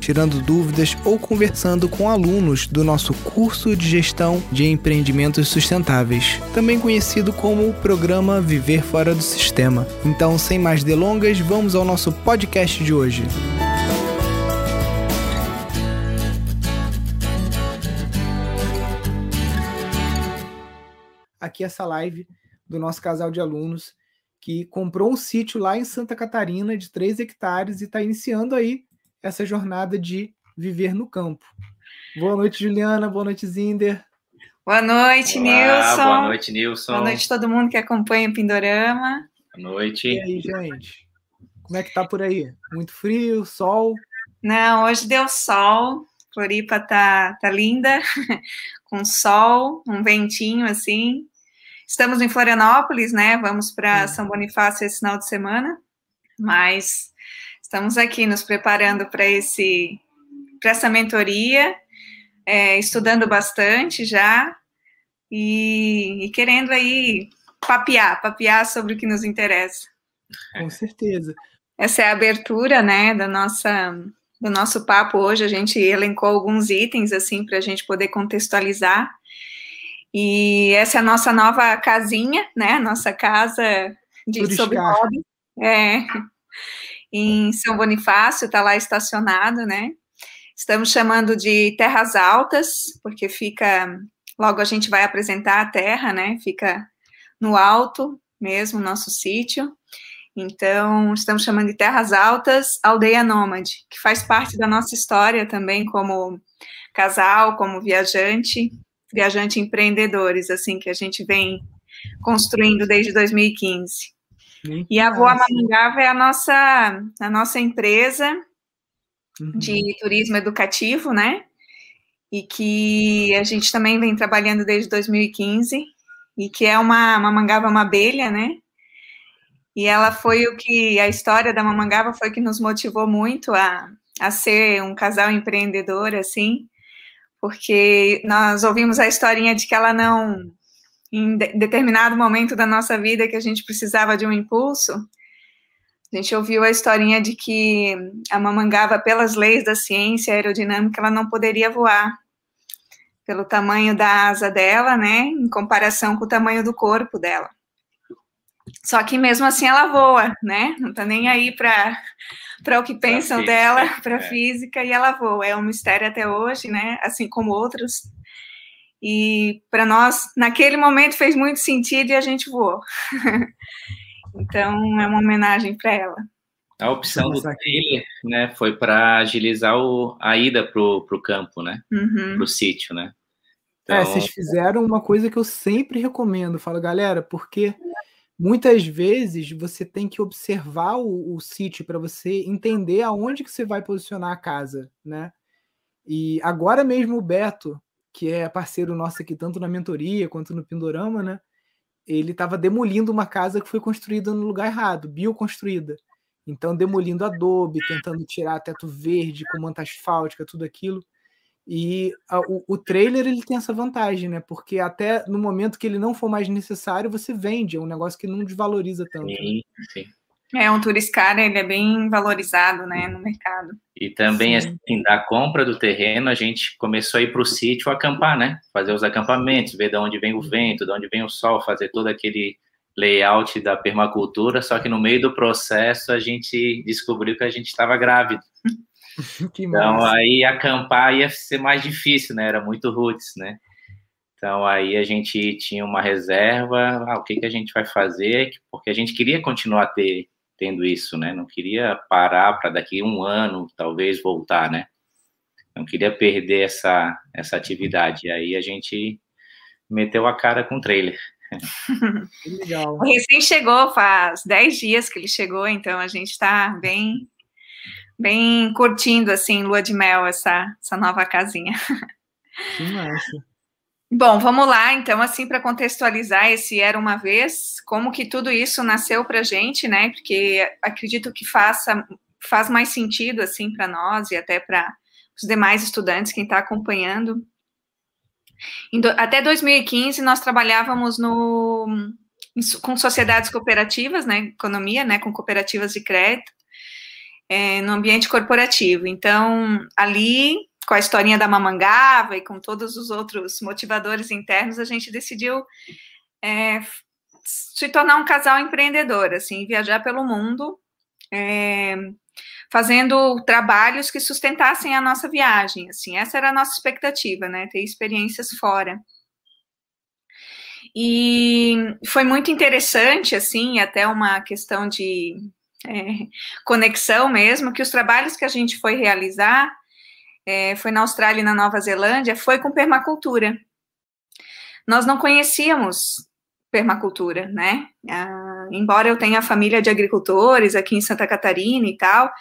tirando dúvidas ou conversando com alunos do nosso curso de gestão de empreendimentos sustentáveis, também conhecido como o programa Viver Fora do Sistema. Então, sem mais delongas, vamos ao nosso podcast de hoje. Aqui essa live do nosso casal de alunos que comprou um sítio lá em Santa Catarina de 3 hectares e está iniciando aí essa jornada de viver no campo. Boa noite, Juliana. Boa noite, Zinder. Boa noite, Olá, Nilson. Boa noite, Nilson. Boa noite a todo mundo que acompanha o Pindorama. Boa noite. E aí, gente? Como é que tá por aí? Muito frio, sol? Não, hoje deu sol. Floripa tá, tá linda, com sol, um ventinho assim. Estamos em Florianópolis, né? Vamos para São Bonifácio esse final de semana, mas estamos aqui nos preparando para esse para essa mentoria, é, estudando bastante já e, e querendo aí papear, papear sobre o que nos interessa. Com certeza. Essa é a abertura, né, da nossa do nosso papo hoje. A gente elencou alguns itens assim para a gente poder contextualizar. E essa é a nossa nova casinha, né? Nossa casa de sobre hobby. É. Em São Bonifácio, está lá estacionado, né? Estamos chamando de Terras Altas, porque fica. Logo a gente vai apresentar a terra, né? Fica no alto mesmo, nosso sítio. Então, estamos chamando de Terras Altas Aldeia Nômade, que faz parte da nossa história também como casal, como viajante, viajante empreendedores, assim, que a gente vem construindo desde 2015. Muito e a Voa Mamungava é a nossa, a nossa empresa uhum. de turismo educativo, né? E que a gente também vem trabalhando desde 2015, e que é uma, uma mangava, uma abelha, né? E ela foi o que, a história da Mamangava foi que nos motivou muito a, a ser um casal empreendedor, assim, porque nós ouvimos a historinha de que ela não, em de, determinado momento da nossa vida que a gente precisava de um impulso, a gente ouviu a historinha de que a Mamangava, pelas leis da ciência aerodinâmica, ela não poderia voar, pelo tamanho da asa dela, né, em comparação com o tamanho do corpo dela. Só que mesmo assim ela voa, né? Não tá nem aí para para o que pensam física, dela, para a é. física, e ela voa. É um mistério até hoje, né? Assim como outros. E para nós, naquele momento, fez muito sentido e a gente voou. então, é uma homenagem para ela. A opção do trailer, né, foi para agilizar o, a ida pro, pro campo, né? Uhum. Pro sítio, né? Então... É, vocês fizeram uma coisa que eu sempre recomendo. Falo, galera, porque muitas vezes você tem que observar o, o sítio para você entender aonde que você vai posicionar a casa, né? E agora mesmo o Beto, que é parceiro nosso aqui tanto na mentoria quanto no Pindorama, né? Ele estava demolindo uma casa que foi construída no lugar errado, bioconstruída. Então, demolindo adobe, tentando tirar teto verde com manta asfáltica, tudo aquilo. E a, o, o, trailer ele tem essa vantagem, né? Porque até no momento que ele não for mais necessário, você vende. É um negócio que não desvaloriza tanto. Né? Sim, sim. É, um Turiscara, ele é bem valorizado, né, no mercado. E também, sim. assim, da compra do terreno, a gente começou a ir para o sítio acampar, né? Fazer os acampamentos, ver de onde vem o vento, de onde vem o sol, fazer todo aquele layout da permacultura, só que no meio do processo a gente descobriu que a gente estava grávido. então aí acampar ia ser mais difícil, né? Era muito roots, né? Então aí a gente tinha uma reserva, ah, o que, que a gente vai fazer? Porque a gente queria continuar ter, tendo isso, né? Não queria parar para daqui um ano talvez voltar, né? Não queria perder essa, essa atividade. E aí a gente meteu a cara com o trailer. legal. O recém chegou, faz 10 dias que ele chegou, então a gente está bem bem curtindo, assim, lua de mel, essa, essa nova casinha. Que massa. Bom, vamos lá, então, assim, para contextualizar esse Era Uma Vez, como que tudo isso nasceu para a gente, né? Porque acredito que faça, faz mais sentido, assim, para nós e até para os demais estudantes, quem está acompanhando. Até 2015, nós trabalhávamos no, com sociedades cooperativas, né? Economia, né? Com cooperativas de crédito, é, no ambiente corporativo. Então, ali com a historinha da mamangava e com todos os outros motivadores internos, a gente decidiu é, se tornar um casal empreendedor, assim, viajar pelo mundo, é, fazendo trabalhos que sustentassem a nossa viagem, assim, essa era a nossa expectativa, né, ter experiências fora. E foi muito interessante, assim, até uma questão de é, conexão mesmo, que os trabalhos que a gente foi realizar é, foi na Austrália e na Nova Zelândia, foi com permacultura. Nós não conhecíamos permacultura, né? Ah, embora eu tenha família de agricultores aqui em Santa Catarina e tal,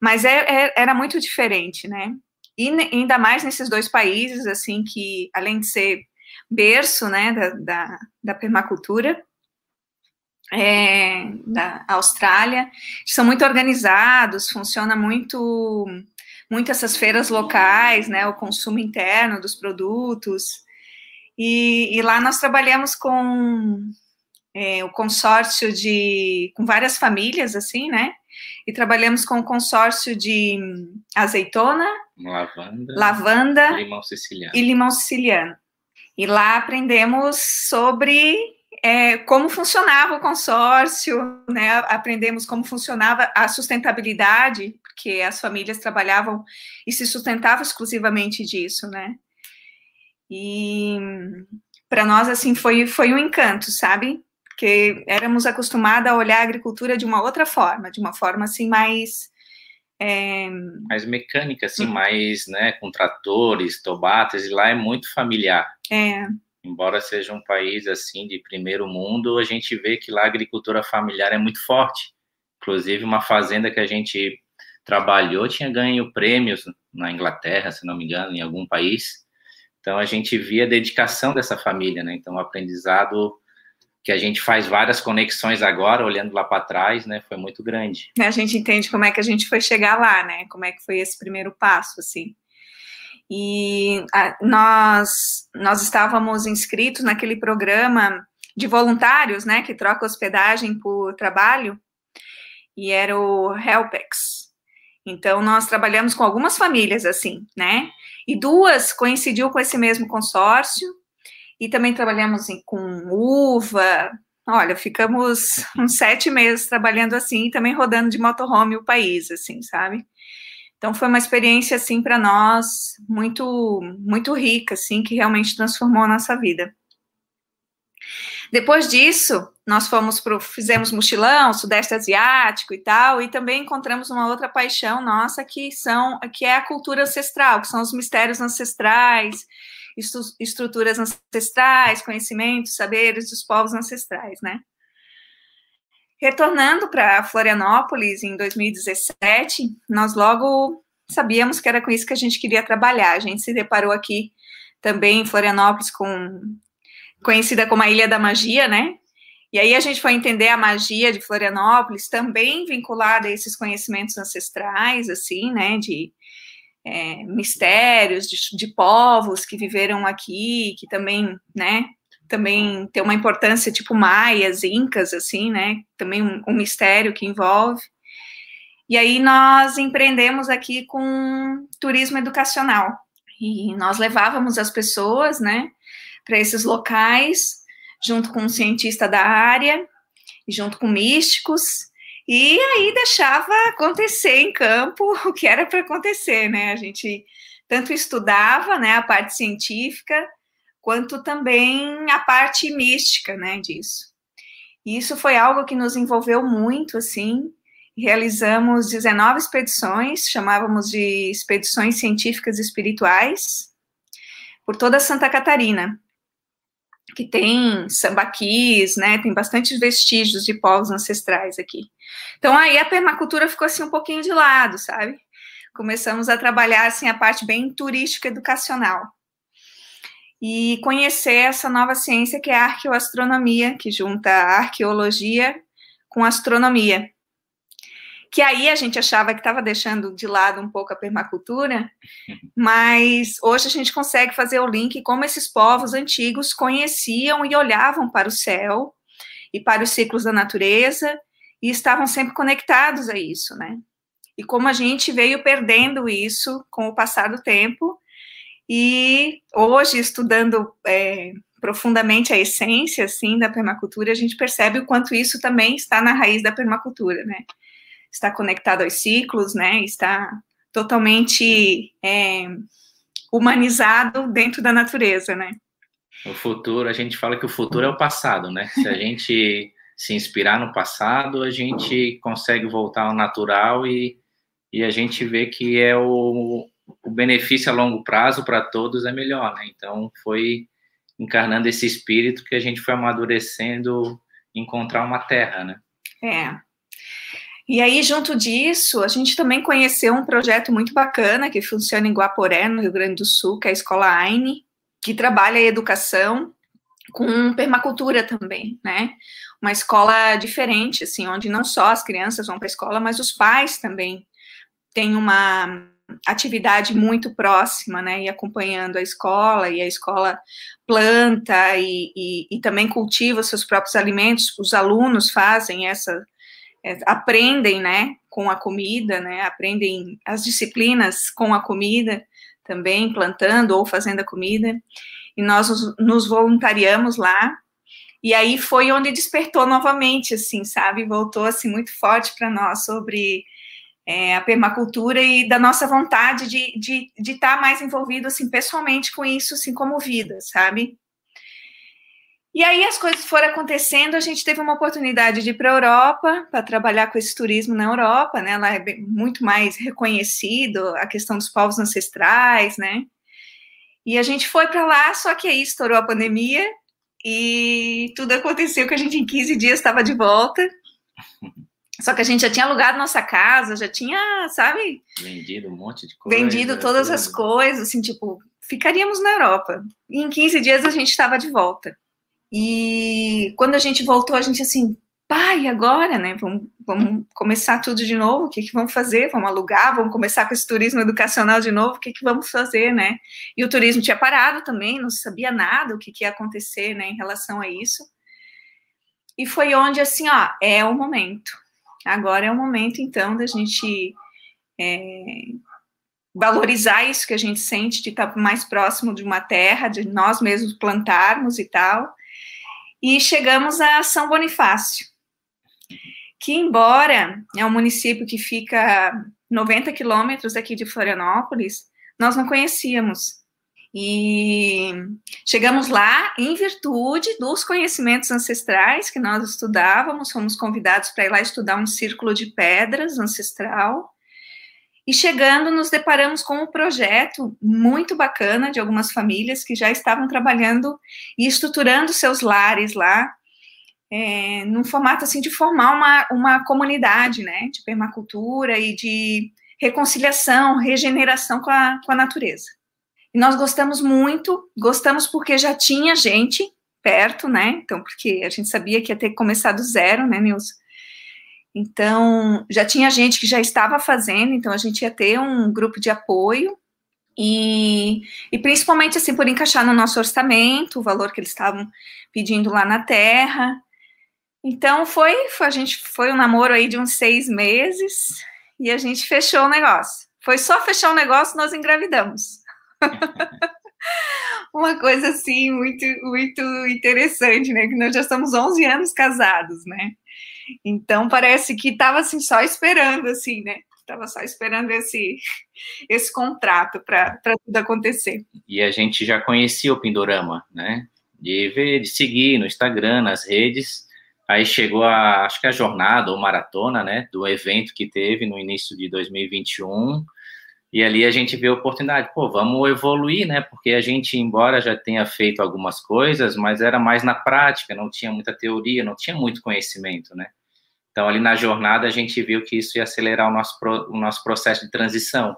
mas é, é, era muito diferente, né? E ainda mais nesses dois países, assim, que além de ser berço, né, da, da, da permacultura, é, da Austrália, são muito organizados, funciona muito muito essas feiras locais, né, o consumo interno dos produtos. E, e lá nós trabalhamos com é, o consórcio de, com várias famílias, assim, né, e trabalhamos com o consórcio de azeitona, lavanda, lavanda limão siciliano. e limão siciliano. E lá aprendemos sobre é, como funcionava o consórcio, né? Aprendemos como funcionava a sustentabilidade, porque as famílias trabalhavam e se sustentavam exclusivamente disso, né? E para nós assim foi foi um encanto, sabe? Porque éramos acostumados a olhar a agricultura de uma outra forma, de uma forma assim mais é... mais mecânica, assim, hum. mais, né, com tratores, tomates, e lá é muito familiar. É embora seja um país assim de primeiro mundo, a gente vê que lá a agricultura familiar é muito forte. Inclusive, uma fazenda que a gente trabalhou tinha ganho prêmios na Inglaterra, se não me engano, em algum país. Então, a gente via a dedicação dessa família, né? Então, o aprendizado que a gente faz várias conexões agora, olhando lá para trás, né? Foi muito grande. A gente entende como é que a gente foi chegar lá, né? Como é que foi esse primeiro passo, assim. E a, nós, nós estávamos inscritos naquele programa de voluntários, né, que troca hospedagem por trabalho, e era o Helpex. Então, nós trabalhamos com algumas famílias assim, né, e duas coincidiu com esse mesmo consórcio, e também trabalhamos com uva, olha, ficamos uns sete meses trabalhando assim, e também rodando de motorhome o país, assim, sabe? Então foi uma experiência assim para nós muito muito rica, assim, que realmente transformou a nossa vida. Depois disso, nós fomos pro, fizemos mochilão, sudeste asiático e tal, e também encontramos uma outra paixão nossa que são que é a cultura ancestral, que são os mistérios ancestrais, estruturas ancestrais, conhecimentos, saberes dos povos ancestrais, né? Retornando para Florianópolis em 2017, nós logo sabíamos que era com isso que a gente queria trabalhar. A gente se deparou aqui também em Florianópolis com conhecida como a Ilha da Magia, né? E aí a gente foi entender a magia de Florianópolis também vinculada a esses conhecimentos ancestrais, assim, né? De é, mistérios de, de povos que viveram aqui, que também, né? também tem uma importância tipo maias, incas, assim, né? Também um, um, mistério que envolve. E aí nós empreendemos aqui com turismo educacional. E nós levávamos as pessoas, né, para esses locais, junto com um cientista da área, junto com místicos, e aí deixava acontecer em campo o que era para acontecer, né? A gente tanto estudava, né, a parte científica, quanto também a parte mística, né, disso. E isso foi algo que nos envolveu muito, assim, realizamos 19 expedições, chamávamos de expedições científicas espirituais, por toda Santa Catarina, que tem sambaquis, né, tem bastante vestígios de povos ancestrais aqui. Então aí a permacultura ficou assim um pouquinho de lado, sabe? Começamos a trabalhar assim a parte bem turística educacional. e conhecer essa nova ciência que é a arqueoastronomia, que junta a arqueologia com astronomia. Que aí a gente achava que estava deixando de lado um pouco a permacultura, mas hoje a gente consegue fazer o link como esses povos antigos conheciam e olhavam para o céu e para os ciclos da natureza e estavam sempre conectados a isso, né? E como a gente veio perdendo isso com o passar do tempo, e hoje, estudando é, profundamente a essência, assim, da permacultura, a gente percebe o quanto isso também está na raiz da permacultura, né? Está conectado aos ciclos, né? Está totalmente é, humanizado dentro da natureza, né? O futuro, a gente fala que o futuro é o passado, né? Se a gente se inspirar no passado, a gente consegue voltar ao natural e, e a gente vê que é o, o benefício a longo prazo para todos é melhor, né? Então foi encarnando esse espírito que a gente foi amadurecendo encontrar uma terra, né? É. E aí, junto disso, a gente também conheceu um projeto muito bacana que funciona em Guaporé, no Rio Grande do Sul, que é a Escola AINE, que trabalha a educação com permacultura também, né? Uma escola diferente, assim, onde não só as crianças vão para a escola, mas os pais também têm uma atividade muito próxima, né, e acompanhando a escola, e a escola planta e, e, e também cultiva seus próprios alimentos, os alunos fazem essa, aprendem, né, com a comida, né, aprendem as disciplinas com a comida, também plantando ou fazendo a comida, e nós nos, nos voluntariamos lá, e aí foi onde despertou novamente, assim, sabe, voltou, assim, muito forte para nós sobre é, a permacultura e da nossa vontade de estar de, de tá mais envolvido, assim, pessoalmente com isso, assim, como vida, sabe? E aí as coisas foram acontecendo, a gente teve uma oportunidade de ir para a Europa, para trabalhar com esse turismo na Europa, né? Lá é muito mais reconhecido a questão dos povos ancestrais, né? E a gente foi para lá, só que aí estourou a pandemia e tudo aconteceu que a gente em 15 dias estava de volta. Só que a gente já tinha alugado nossa casa, já tinha, sabe? Vendido um monte de coisa. Vendido todas tudo. as coisas, assim, tipo, ficaríamos na Europa. E em 15 dias a gente estava de volta. E quando a gente voltou, a gente assim, pai, agora, né? Vamos, vamos começar tudo de novo. O que, que vamos fazer? Vamos alugar? Vamos começar com esse turismo educacional de novo? O que, que vamos fazer, né? E o turismo tinha parado também, não sabia nada o que, que ia acontecer, né, em relação a isso. E foi onde, assim, ó, é o momento Agora é o momento, então, da gente é, valorizar isso que a gente sente de estar mais próximo de uma terra, de nós mesmos plantarmos e tal. E chegamos a São Bonifácio, que, embora é um município que fica 90 quilômetros aqui de Florianópolis, nós não conhecíamos. E chegamos lá em virtude dos conhecimentos ancestrais que nós estudávamos, fomos convidados para ir lá estudar um círculo de pedras ancestral. E chegando, nos deparamos com um projeto muito bacana de algumas famílias que já estavam trabalhando e estruturando seus lares lá, é, num formato assim de formar uma, uma comunidade, né, de permacultura e de reconciliação, regeneração com a, com a natureza. E nós gostamos muito, gostamos porque já tinha gente perto, né? Então, porque a gente sabia que ia ter que começar do zero, né, Nilson? Então, já tinha gente que já estava fazendo, então a gente ia ter um grupo de apoio e, e principalmente assim por encaixar no nosso orçamento, o valor que eles estavam pedindo lá na terra. Então foi, foi a gente foi um namoro aí de uns seis meses e a gente fechou o negócio. Foi só fechar o negócio nós engravidamos. Uma coisa assim muito muito interessante, né? Que nós já estamos 11 anos casados, né? Então parece que estava assim só esperando assim, né? Estava só esperando esse esse contrato para tudo acontecer. E a gente já conhecia o Pindorama, né? De ver, de seguir no Instagram, nas redes. Aí chegou a, acho que a jornada ou maratona, né, do evento que teve no início de 2021 e ali a gente vê a oportunidade, pô, vamos evoluir, né? Porque a gente, embora já tenha feito algumas coisas, mas era mais na prática, não tinha muita teoria, não tinha muito conhecimento, né? Então, ali na jornada, a gente viu que isso ia acelerar o nosso, o nosso processo de transição.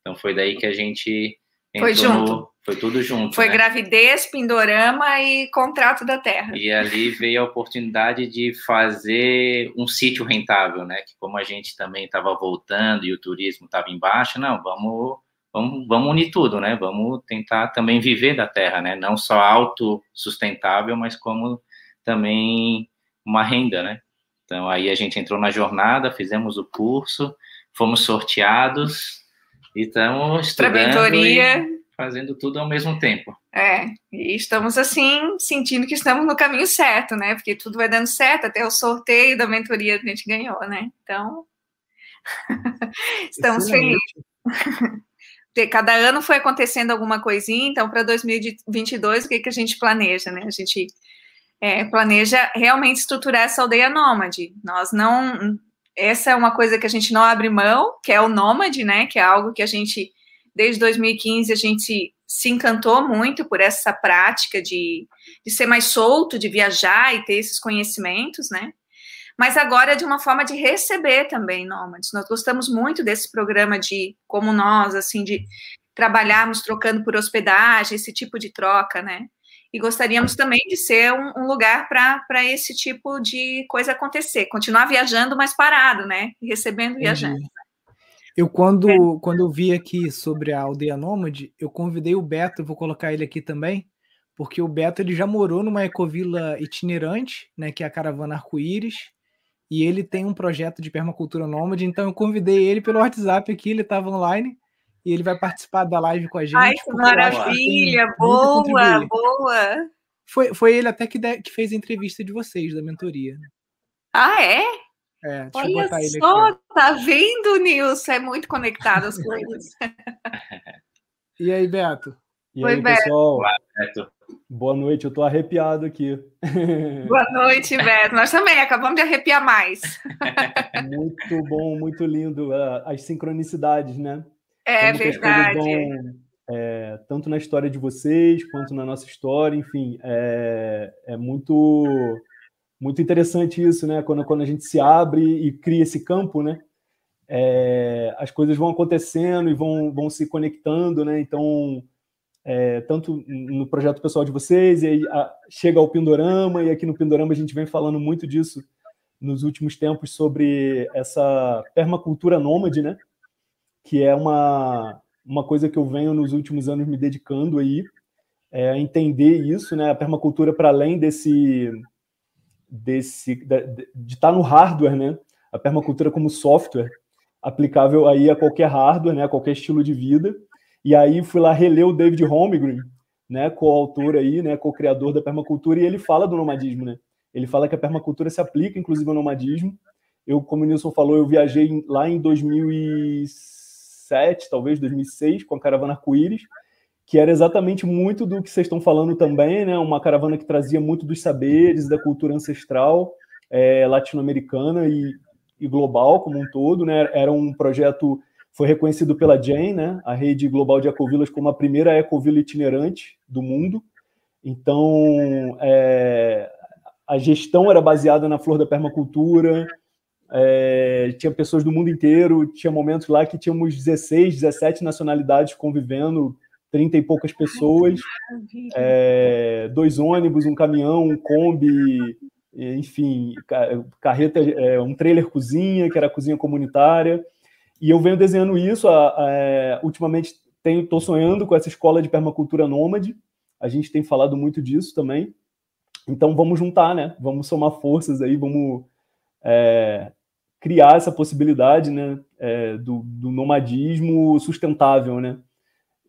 Então, foi daí que a gente foi junto. No, Foi tudo junto. Foi né? gravidez, Pindorama e contrato da terra. E ali veio a oportunidade de fazer um sítio rentável, né? Que como a gente também estava voltando e o turismo estava embaixo, não, vamos, vamos, vamos unir tudo, né? Vamos tentar também viver da terra, né? Não só autossustentável, mas como também uma renda, né? Então aí a gente entrou na jornada, fizemos o curso, fomos sorteados e estamos estudando e fazendo tudo ao mesmo tempo. É, e estamos assim, sentindo que estamos no caminho certo, né? Porque tudo vai dando certo, até o sorteio da mentoria a gente ganhou, né? Então, estamos felizes. Cada ano foi acontecendo alguma coisinha, então para 2022 o que, que a gente planeja, né? A gente é, planeja realmente estruturar essa aldeia nômade. Nós não. Essa é uma coisa que a gente não abre mão, que é o nômade, né? Que é algo que a gente Desde 2015 a gente se encantou muito por essa prática de, de ser mais solto, de viajar e ter esses conhecimentos, né? Mas agora de uma forma de receber também nômades. Nós gostamos muito desse programa de, como nós, assim, de trabalharmos trocando por hospedagem, esse tipo de troca, né? E gostaríamos também de ser um, um lugar para esse tipo de coisa acontecer, continuar viajando, mas parado, né? Recebendo viajantes. Eu, quando, é. quando eu vi aqui sobre a aldeia nômade, eu convidei o Beto, vou colocar ele aqui também, porque o Beto ele já morou numa ecovila itinerante, né, que é a Caravana Arco-Íris, e ele tem um projeto de permacultura nômade, então eu convidei ele pelo WhatsApp aqui, ele estava online, e ele vai participar da live com a gente. Ai, que maravilha! Boa, boa! Foi, foi ele até que, de, que fez a entrevista de vocês, da mentoria. Ah, é? É, deixa Olha eu botar ele só, aqui. tá vendo, Nilson? É muito conectado as coisas. e aí, Beto? E Oi, aí, Beto. pessoal? Olá, Beto. Boa noite, eu tô arrepiado aqui. Boa noite, Beto. Nós também acabamos de arrepiar mais. muito bom, muito lindo. Uh, as sincronicidades, né? É Como verdade. Vão, é, tanto na história de vocês quanto na nossa história, enfim, é, é muito muito interessante isso, né? Quando, quando a gente se abre e cria esse campo, né? É, as coisas vão acontecendo e vão, vão se conectando, né? Então, é, tanto no projeto pessoal de vocês, e aí a, chega ao Pindorama, e aqui no Pindorama a gente vem falando muito disso nos últimos tempos sobre essa permacultura nômade, né? Que é uma, uma coisa que eu venho nos últimos anos me dedicando aí, é, a entender isso, né? A permacultura para além desse desse de estar tá no hardware, né? A permacultura como software aplicável aí a qualquer hardware, né? A qualquer estilo de vida. E aí fui lá reler o David Holmgren, né? Co-autor aí, né? Co-criador da permacultura e ele fala do nomadismo, né? Ele fala que a permacultura se aplica, inclusive, ao nomadismo. Eu, como o Nilson falou, eu viajei lá em 2007, talvez 2006, com a caravana Arco-Íris, que era exatamente muito do que vocês estão falando também, né? Uma caravana que trazia muito dos saberes, da cultura ancestral é, latino-americana e, e, global como um todo, né? Era um projeto foi reconhecido pela Jane, né? A rede global de ecovilas como a primeira ecovila itinerante do mundo. Então, é, a gestão era baseada na flor da permacultura. É, tinha pessoas do mundo inteiro, tinha momentos lá que tínhamos 16, 17 nacionalidades convivendo 30 e poucas pessoas, é, dois ônibus, um caminhão, um Kombi, enfim, carreta, é, um trailer cozinha, que era a cozinha comunitária. E eu venho desenhando isso, a, a, ultimamente estou sonhando com essa escola de permacultura nômade, a gente tem falado muito disso também. Então vamos juntar, né? Vamos somar forças aí, vamos é, criar essa possibilidade né, é, do, do nomadismo sustentável, né?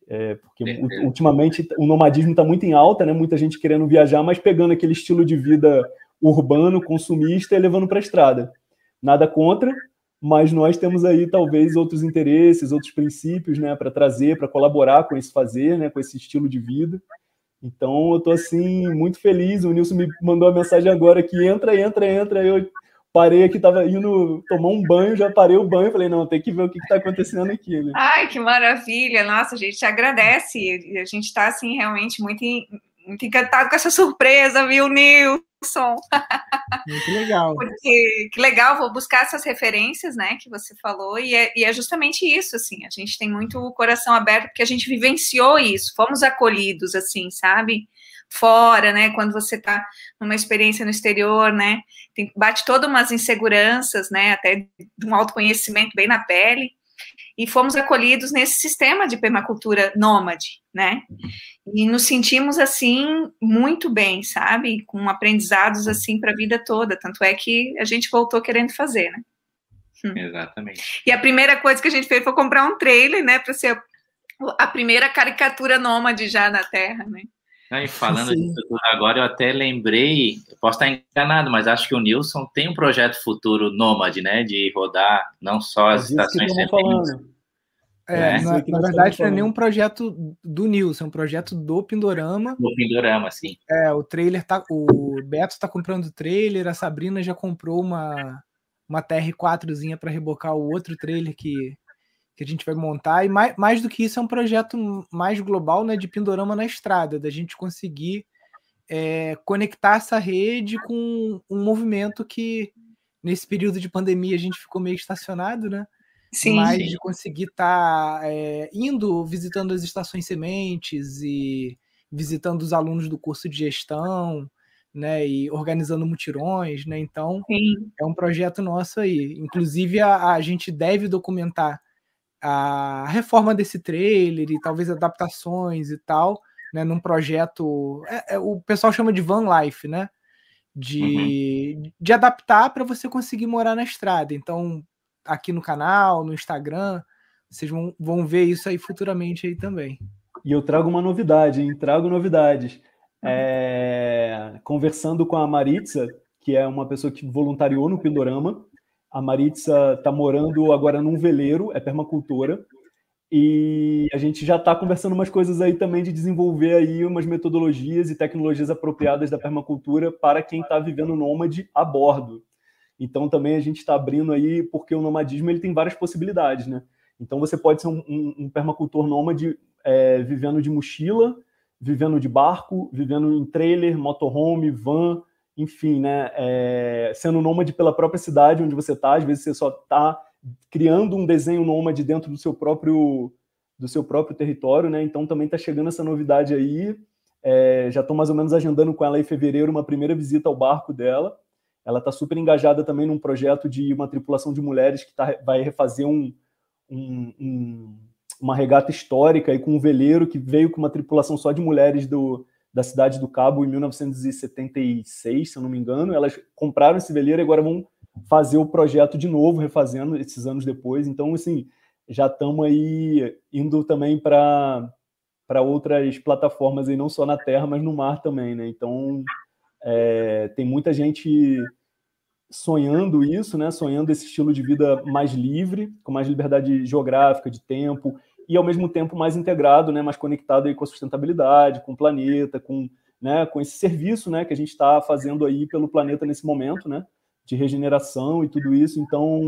É, porque ultimamente o nomadismo está muito em alta, né? Muita gente querendo viajar, mas pegando aquele estilo de vida urbano, consumista e levando para a estrada. Nada contra, mas nós temos aí talvez outros interesses, outros princípios, né, para trazer, para colaborar com esse fazer, né, com esse estilo de vida. Então eu estou assim muito feliz. O Nilson me mandou a mensagem agora que entra, entra, entra. Eu parei aqui, tava indo tomar um banho, já parei o banho, falei, não, tem que ver o que está acontecendo aqui, né? Ai, que maravilha! Nossa, a gente te agradece, a gente está, assim, realmente muito, muito encantado com essa surpresa, viu, Nilson? Muito legal. Porque, que legal, vou buscar essas referências, né, que você falou, e é, e é justamente isso, assim, a gente tem muito o coração aberto, porque a gente vivenciou isso, fomos acolhidos, assim, sabe? Fora, né, quando você tá numa experiência no exterior, né, tem, bate todas umas inseguranças, né, até de um autoconhecimento bem na pele, e fomos acolhidos nesse sistema de permacultura nômade, né? E nos sentimos assim muito bem, sabe? Com aprendizados assim para a vida toda, tanto é que a gente voltou querendo fazer, né? Hum. Exatamente. E a primeira coisa que a gente fez foi comprar um trailer, né, para ser a primeira caricatura nômade já na Terra, né? E falando Sim. disso tudo agora, eu até lembrei, posso estar enganado, mas acho que o Nilson tem um projeto futuro nômade, né? De rodar não só as estações É, é, na, na verdade, não é nenhum projeto do Nilson, é um projeto do Pindorama. Do Pindorama, sim. É, o trailer tá. O Beto está comprando o trailer, a Sabrina já comprou uma, uma TR4zinha para rebocar o outro trailer que, que a gente vai montar. E mais, mais do que isso, é um projeto mais global né, de Pindorama na estrada, da gente conseguir é, conectar essa rede com um movimento que, nesse período de pandemia, a gente ficou meio estacionado, né? Sim, mas sim. de conseguir estar tá, é, indo, visitando as estações sementes e visitando os alunos do curso de gestão, né, e organizando mutirões, né, então sim. é um projeto nosso aí. Inclusive a, a gente deve documentar a reforma desse trailer e talvez adaptações e tal, né, num projeto, é, é, o pessoal chama de van life, né, de, uhum. de adaptar para você conseguir morar na estrada. Então, aqui no canal, no Instagram, vocês vão, vão ver isso aí futuramente aí também. E eu trago uma novidade, hein? Trago novidades. Uhum. É... Conversando com a Maritza, que é uma pessoa que voluntariou no Pindorama, a Maritza está morando agora num veleiro, é permacultora, e a gente já está conversando umas coisas aí também de desenvolver aí umas metodologias e tecnologias apropriadas da permacultura para quem está vivendo nômade a bordo. Então também a gente está abrindo aí, porque o nomadismo ele tem várias possibilidades, né? Então você pode ser um, um, um permacultor nômade é, vivendo de mochila, vivendo de barco, vivendo em trailer, motorhome, van, enfim, né, é, sendo nômade pela própria cidade onde você está, às vezes você só está criando um desenho nômade dentro do seu próprio do seu próprio território, né? Então também está chegando essa novidade aí. É, já estou mais ou menos agendando com ela em fevereiro uma primeira visita ao barco dela. Ela está super engajada também num projeto de uma tripulação de mulheres que tá, vai refazer um, um, um, uma regata histórica e com um veleiro que veio com uma tripulação só de mulheres do, da cidade do Cabo em 1976, se eu não me engano. Elas compraram esse veleiro e agora vão fazer o projeto de novo, refazendo esses anos depois. Então, assim, já estamos aí indo também para para outras plataformas aí, não só na terra, mas no mar também, né? Então, é, tem muita gente sonhando isso, né? Sonhando esse estilo de vida mais livre, com mais liberdade geográfica, de tempo, e ao mesmo tempo mais integrado, né, mais conectado aí com a sustentabilidade, com o planeta, com, né, com esse serviço, né, que a gente está fazendo aí pelo planeta nesse momento, né, de regeneração e tudo isso. Então,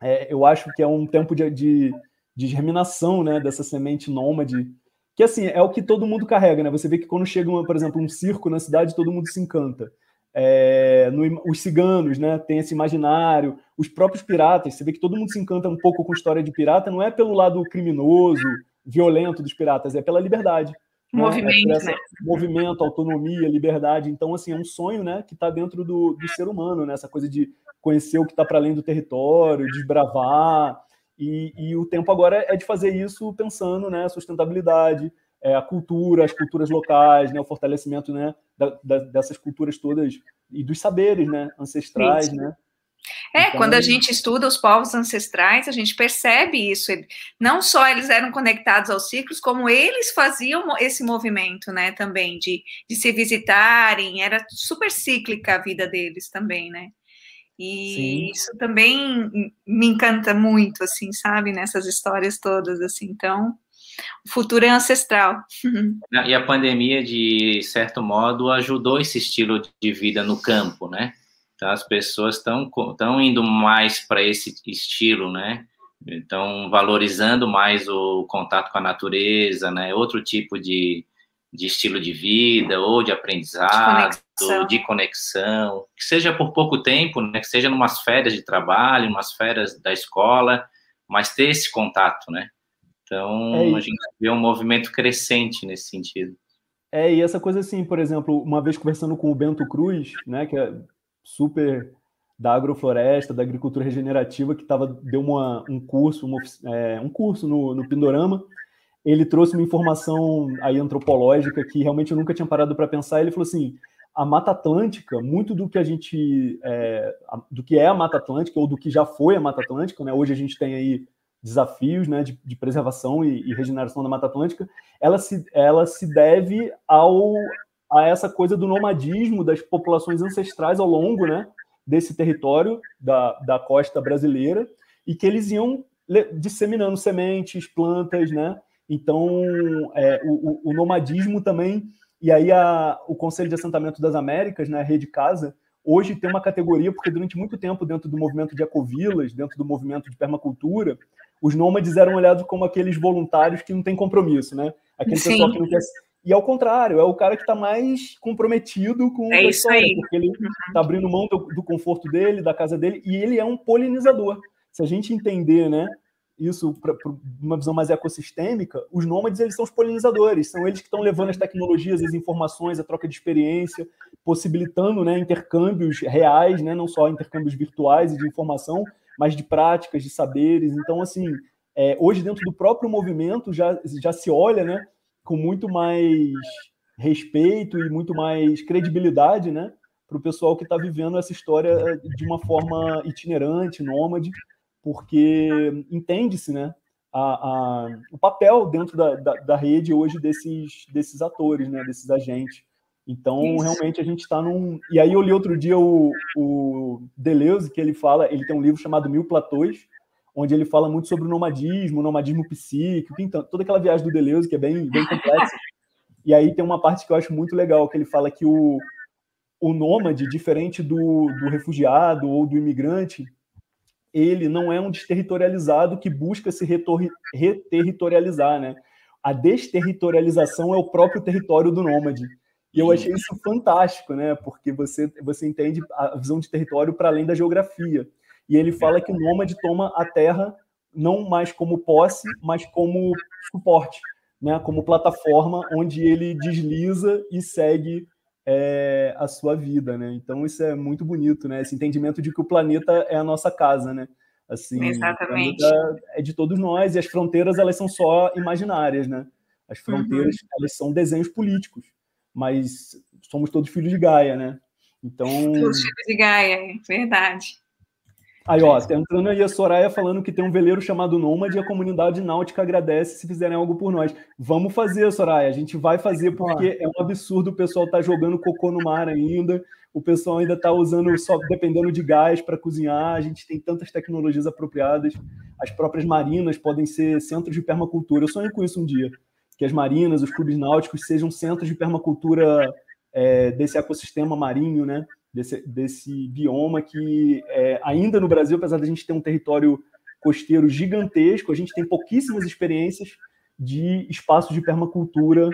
é, eu acho que é um tempo de, de, de, germinação, né, dessa semente nômade, que assim é o que todo mundo carrega, né? Você vê que quando chega, por exemplo, um circo na cidade, todo mundo se encanta é, no, os ciganos, né? Tem esse imaginário, os próprios piratas. Você vê que todo mundo se encanta um pouco com história de pirata, não é pelo lado criminoso, violento dos piratas, é pela liberdade. Né? Movimento, é né? Movimento, autonomia, liberdade. Então, assim, é um sonho, né? Que está dentro do, do ser humano, né? Essa coisa de conhecer o que está para além do território, desbravar. E, e o tempo agora é de fazer isso pensando, né? Sustentabilidade, é, a cultura, as culturas locais, né, o fortalecimento né, da, da, dessas culturas todas e dos saberes né, ancestrais, Sim. né? É, então, quando a gente estuda os povos ancestrais, a gente percebe isso. Não só eles eram conectados aos ciclos, como eles faziam esse movimento, né, também, de, de se visitarem. Era super cíclica a vida deles também, né? E Sim. isso também me encanta muito, assim, sabe, nessas histórias todas, assim. Então, o futuro é ancestral. E a pandemia, de certo modo, ajudou esse estilo de vida no campo, né? Então, as pessoas estão indo mais para esse estilo, né? Estão valorizando mais o contato com a natureza, né? Outro tipo de, de estilo de vida ou de aprendizado, de conexão, de conexão que seja por pouco tempo, né, que seja numas férias de trabalho, umas férias da escola, mas ter esse contato, né? Então, é a gente vê um movimento crescente nesse sentido. É, e essa coisa assim, por exemplo, uma vez conversando com o Bento Cruz, né, que é super da agrofloresta, da agricultura regenerativa, que tava, deu uma, um curso, uma, é, um curso no, no Pindorama, ele trouxe uma informação aí antropológica que realmente eu nunca tinha parado para pensar. Ele falou assim: a Mata Atlântica, muito do que a gente, é, do que é a Mata Atlântica ou do que já foi a Mata Atlântica, né? Hoje a gente tem aí desafios, né, de, de preservação e, e, regeneração da Mata Atlântica. Ela se, ela se deve ao a essa coisa do nomadismo das populações ancestrais ao longo, né, desse território da, da costa brasileira e que eles iam disseminando sementes, plantas, né? Então, é, o, o, nomadismo também, e aí a, o Conselho de Assentamento das Américas, né, a Rede Casa, hoje tem uma categoria, porque durante muito tempo, dentro do movimento de ecovilas, dentro do movimento de permacultura, os nômades eram olhados como aqueles voluntários que não têm compromisso, né? Aquele Sim. pessoal que não quer. E ao contrário, é o cara que está mais comprometido com é a história, aí. porque ele está uhum. abrindo mão do, do conforto dele, da casa dele, e ele é um polinizador. Se a gente entender, né, isso para uma visão mais ecossistêmica, os nômades eles são os polinizadores, são eles que estão levando as tecnologias, as informações, a troca de experiência, possibilitando né, intercâmbios reais, né, não só intercâmbios virtuais e de informação, mas de práticas, de saberes. Então, assim, é, hoje dentro do próprio movimento já, já se olha né, com muito mais respeito e muito mais credibilidade né, para o pessoal que está vivendo essa história de uma forma itinerante, nômade, porque entende-se né, a, a, o papel dentro da, da, da, rede hoje desses, desses atores, né, desses agentes. Então, Isso. realmente, a gente está num. E aí, eu li outro dia o, o Deleuze, que ele fala, ele tem um livro chamado Mil Platôs, onde ele fala muito sobre o nomadismo, o nomadismo psíquico, então, toda aquela viagem do Deleuze, que é bem, bem complexa. E aí tem uma parte que eu acho muito legal, que ele fala que o, o nômade, diferente do, do refugiado ou do imigrante, ele não é um desterritorializado que busca se reterritorializar, né? A desterritorialização é o próprio território do nômade. E eu achei isso fantástico, né? Porque você, você entende a visão de território para além da geografia. E ele fala que o nômade toma a terra não mais como posse, mas como suporte, né? Como plataforma onde ele desliza e segue é, a sua vida, né? Então isso é muito bonito, né? Esse entendimento de que o planeta é a nossa casa, né? Assim, Exatamente. é de todos nós e as fronteiras elas são só imaginárias, né? As fronteiras uhum. elas são desenhos políticos, mas somos todos filhos de Gaia, né? Então. Todos filhos de Gaia, é verdade. Aí, ó, tá entrando aí a Soraya falando que tem um veleiro chamado Nômade e a comunidade náutica agradece se fizerem algo por nós. Vamos fazer, Soraya, a gente vai fazer porque é um absurdo o pessoal tá jogando cocô no mar ainda, o pessoal ainda tá usando só dependendo de gás para cozinhar, a gente tem tantas tecnologias apropriadas, as próprias marinas podem ser centros de permacultura. Eu sonho com isso um dia, que as marinas, os clubes náuticos sejam centros de permacultura é, desse ecossistema marinho, né? desse, desse bioma que é, ainda no Brasil, apesar de a gente ter um território costeiro gigantesco, a gente tem pouquíssimas experiências de espaços de permacultura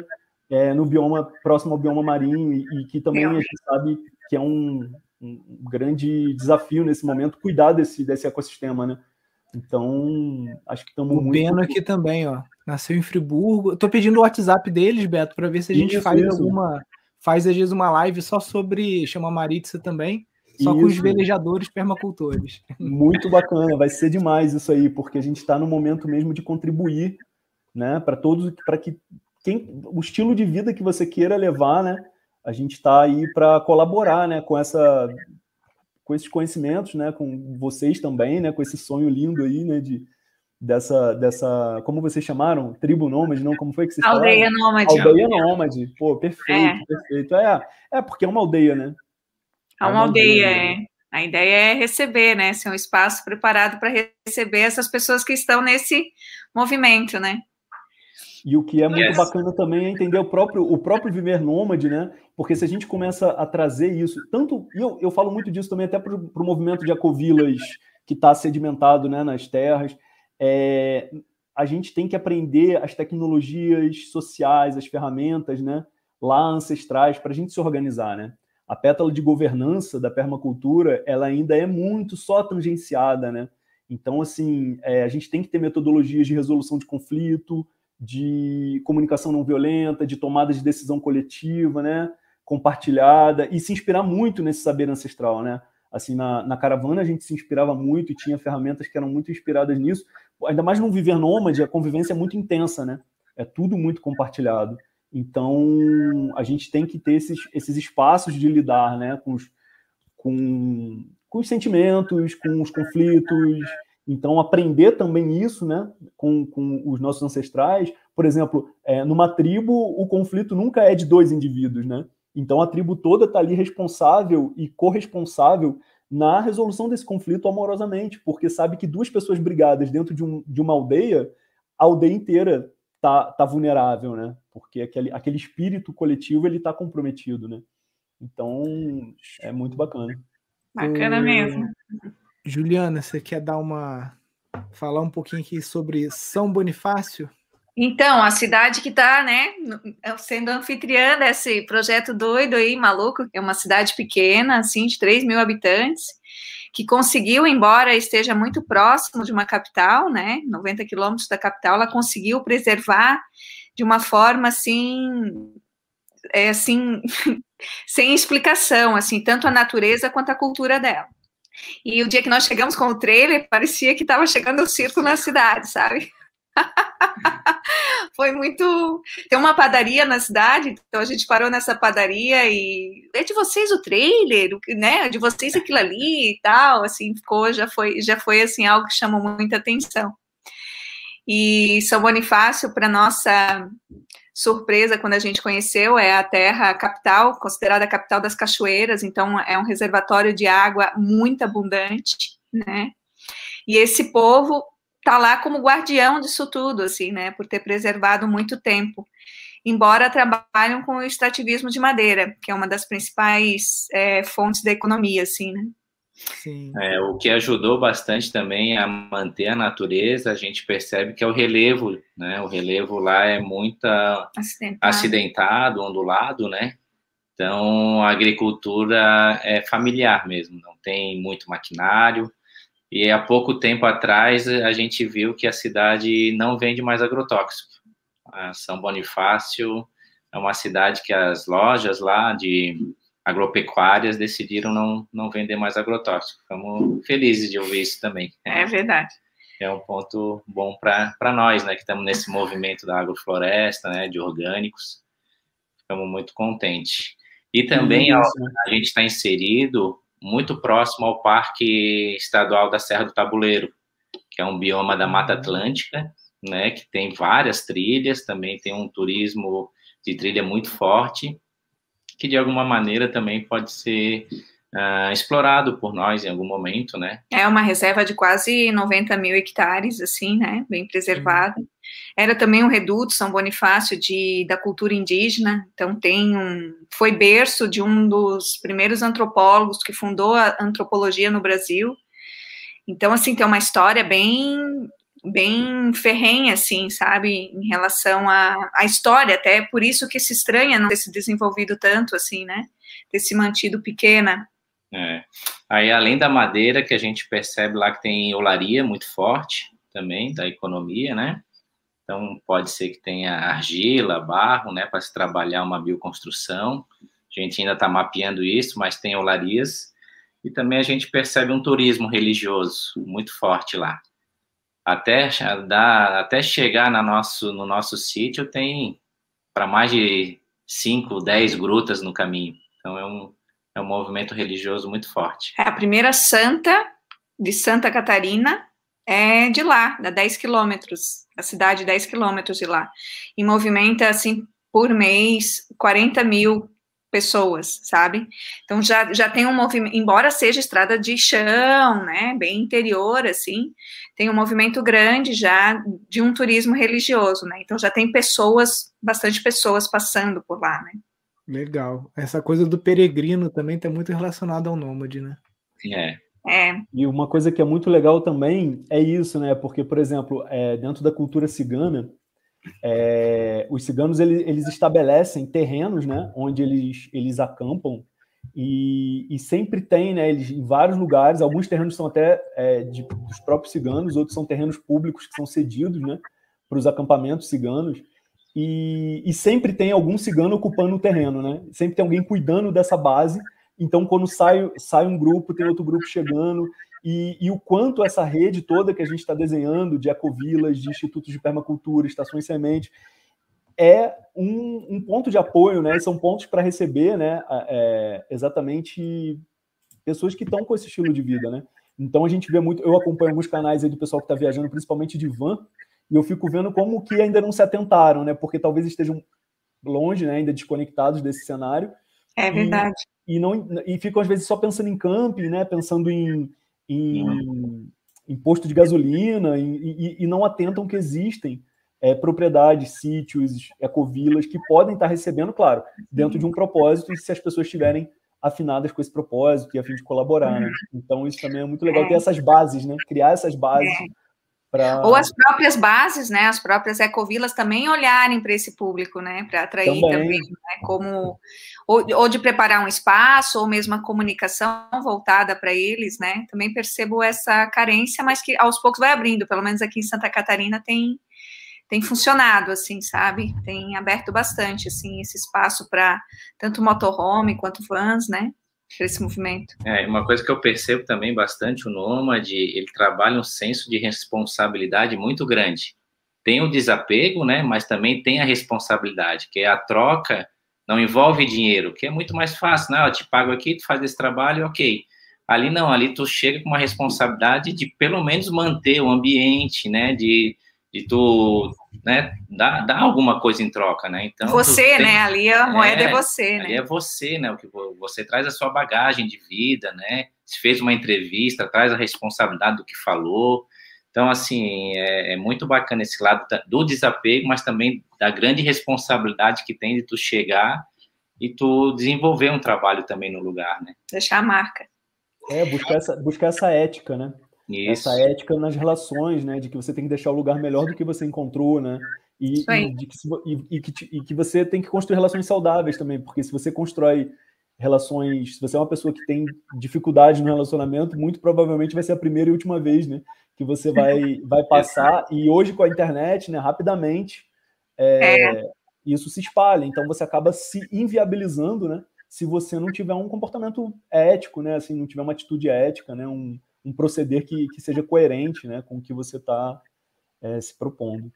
é, no bioma próximo ao bioma marinho e, e, que também a gente sabe que é um, um, grande desafio nesse momento cuidar desse, desse ecossistema, né? Então, acho que estamos muito... O Beno aqui também, ó. Nasceu em Friburgo. Estou pedindo o WhatsApp deles, Beto, para ver se a gente isso, faz isso. alguma faz às vezes uma live só sobre, chama Maritza também, só isso. com os velejadores permacultores. Muito bacana, vai ser demais isso aí, porque a gente está no momento mesmo de contribuir, né, para todos, para que quem, o estilo de vida que você queira levar, né, a gente está aí para colaborar, né, com essa, com esses conhecimentos, né, com vocês também, né, com esse sonho lindo aí, né, de dessa, dessa, como vocês chamaram? Tribo nômade, não? Como foi que vocês aldeia falaram? Nômade. Aldeia nômade. Pô, perfeito, é. perfeito. É, é porque é uma aldeia, né? É uma, é uma aldeia, aldeia, é. A ideia é receber, né? Ser um espaço preparado para receber essas pessoas que estão nesse movimento, né? E o que é muito yes. bacana também é entender o próprio, o próprio viver nômade, né? Porque se a gente começa a trazer isso, tanto. E eu, eu falo muito disso também até para o movimento de ecovilas que está sedimentado né, nas terras é, a gente tem que aprender as tecnologias sociais, as ferramentas, né, lá ancestrais para a gente se organizar, né? A pétala de governança da permacultura, ela ainda é muito só tangenciada, né? Então, assim, é, a gente tem que ter metodologias de resolução de conflito, de comunicação não violenta, de tomada de decisão coletiva, né? Compartilhada, e se inspirar muito nesse saber ancestral, né? Assim, na, na caravana a gente se inspirava muito e tinha ferramentas que eram muito inspiradas nisso. Ainda mais num viver nômade, a convivência é muito intensa, né? É tudo muito compartilhado. Então, a gente tem que ter esses, esses espaços de lidar né, com, os, com, com os sentimentos, com os conflitos. Então, aprender também isso né, com, com os nossos ancestrais. Por exemplo, é, numa tribo, o conflito nunca é de dois indivíduos. Né? Então, a tribo toda está ali responsável e corresponsável na resolução desse conflito amorosamente, porque sabe que duas pessoas brigadas dentro de, um, de uma aldeia, a aldeia inteira tá, tá vulnerável, né? Porque aquele, aquele espírito coletivo ele tá comprometido, né? Então é muito bacana. Bacana mesmo. Juliana, você quer dar uma falar um pouquinho aqui sobre São Bonifácio? Então, a cidade que está, né, sendo anfitriã desse projeto doido aí, maluco, é uma cidade pequena, assim, de 3 mil habitantes, que conseguiu, embora esteja muito próximo de uma capital, né, 90 quilômetros da capital, ela conseguiu preservar de uma forma assim, é, assim, sem explicação, assim, tanto a natureza quanto a cultura dela. E o dia que nós chegamos com o trailer, parecia que estava chegando o circo na cidade, sabe? Foi muito. Tem uma padaria na cidade, então a gente parou nessa padaria e é de vocês o trailer, né? É de vocês aquilo ali e tal, assim, ficou, já foi, já foi assim algo que chamou muita atenção. E São Bonifácio, para nossa surpresa quando a gente conheceu, é a terra capital, considerada a capital das cachoeiras, então é um reservatório de água muito abundante, né? E esse povo tá lá como guardião disso tudo, assim, né, por ter preservado muito tempo. Embora trabalham com o extrativismo de madeira, que é uma das principais é, fontes da economia, assim, né. Sim. É, o que ajudou bastante também a manter a natureza, a gente percebe que é o relevo, né? O relevo lá é muito acidentado, acidentado ondulado, né? Então a agricultura é familiar mesmo, não tem muito maquinário, e há pouco tempo atrás a gente viu que a cidade não vende mais agrotóxico. A São Bonifácio é uma cidade que as lojas lá de agropecuárias decidiram não, não vender mais agrotóxico. Ficamos felizes de ouvir isso também. É verdade. É um ponto bom para nós, né, que estamos nesse movimento da agrofloresta, né, de orgânicos. Ficamos muito contentes. E também a, a gente está inserido muito próximo ao Parque Estadual da Serra do Tabuleiro, que é um bioma da Mata Atlântica, né, que tem várias trilhas, também tem um turismo de trilha muito forte, que de alguma maneira também pode ser uh, explorado por nós em algum momento, né? É uma reserva de quase 90 mil hectares, assim, né? Bem preservada. Uhum. Era também um reduto, São Bonifácio, de, da cultura indígena, então tem um... Foi berço de um dos primeiros antropólogos que fundou a antropologia no Brasil. Então, assim, tem uma história bem bem ferrenha, assim, sabe, em relação à, à história, até por isso que se estranha não ter se desenvolvido tanto, assim, né, ter se mantido pequena. É. Aí, além da madeira, que a gente percebe lá que tem olaria muito forte também, da economia, né, então pode ser que tenha argila, barro, né, para se trabalhar uma bioconstrução, a gente ainda está mapeando isso, mas tem olarias, e também a gente percebe um turismo religioso muito forte lá até, até chegar no nosso, no nosso sítio tem para mais de 5, 10 grutas no caminho. Então é um, é um movimento religioso muito forte. É a primeira santa de Santa Catarina é de lá, dá 10 quilômetros, a cidade 10 quilômetros de lá. E movimenta, assim, por mês, 40 mil pessoas, sabe? Então já, já tem um movimento, embora seja estrada de chão, né, bem interior, assim, tem um movimento grande já de um turismo religioso, né? Então já tem pessoas, bastante pessoas passando por lá, né? Legal. Essa coisa do peregrino também está muito relacionada ao nômade, né? É. É. E uma coisa que é muito legal também é isso, né? Porque, por exemplo, é, dentro da cultura cigana, é, os ciganos eles, eles, estabelecem terrenos, né? Onde eles, eles acampam e, e, sempre tem, né? Eles em vários lugares. Alguns terrenos são até é, de, dos próprios ciganos, outros são terrenos públicos que são cedidos, né? Para os acampamentos ciganos. E, e, sempre tem algum cigano ocupando o terreno, né? Sempre tem alguém cuidando dessa base. Então, quando sai, sai um grupo, tem outro grupo chegando. E, e o quanto essa rede toda que a gente está desenhando de ecovilas, de institutos de permacultura, estações semente, é um, um, ponto de apoio, né? São pontos para receber, né? É, exatamente pessoas que estão com esse estilo de vida, né? Então a gente vê muito, eu acompanho alguns canais aí do pessoal que está viajando, principalmente de van, e eu fico vendo como que ainda não se atentaram, né? Porque talvez estejam longe, né? Ainda desconectados desse cenário. É verdade. E, e não e ficam às vezes só pensando em camping, né? Pensando em, em, em posto de gasolina e, e, não atentam que existem é, propriedades, sítios, ecovilas que podem estar recebendo, claro, dentro de um propósito e se as pessoas estiverem afinadas com esse propósito e a fim de colaborar, né? Então isso também é muito legal ter essas bases, né? Criar essas bases é. Pra... Ou as próprias bases, né, as próprias ecovilas também olharem para esse público, né, para atrair também, também né, como ou, ou, de preparar um espaço ou mesmo a comunicação voltada para eles, né. Também percebo essa carência, mas que aos poucos vai abrindo. Pelo menos aqui em Santa Catarina tem tem funcionado, assim, sabe? Tem aberto bastante, assim, esse espaço para tanto motorhome quanto vans, né? Para esse movimento. É, uma coisa que eu percebo também bastante, o Nômade, ele trabalha um senso de responsabilidade muito grande. Tem o desapego, né, mas também tem a responsabilidade, que é a troca, não envolve dinheiro, que é muito mais fácil, né, eu te pago aqui, tu faz esse trabalho, ok. Ali não, ali tu chega com uma responsabilidade de pelo menos manter o ambiente, né, de de tu, né, dar, dar alguma coisa em troca, né? Então você, tem, né? Ali a moeda é, é você, né? Ali é você, né? O que você traz a sua bagagem de vida, né? Se fez uma entrevista, traz a responsabilidade do que falou. Então, assim, é, é muito bacana esse lado do desapego, mas também da grande responsabilidade que tem de tu chegar e tu desenvolver um trabalho também no lugar, né? Deixar a marca. É, buscar essa, buscar essa ética, né? Isso. Essa ética nas relações, né? De que você tem que deixar o lugar melhor do que você encontrou, né? E, e, que, e, e, que, e que você tem que construir relações saudáveis também, porque se você constrói relações, se você é uma pessoa que tem dificuldade no relacionamento, muito provavelmente vai ser a primeira e última vez, né? Que você vai, vai passar. E hoje com a internet, né? Rapidamente, é, é. isso se espalha. Então você acaba se inviabilizando, né? Se você não tiver um comportamento ético, né? Assim, não tiver uma atitude ética, né? Um, um proceder que, que seja coerente né, com o que você está é, se propondo.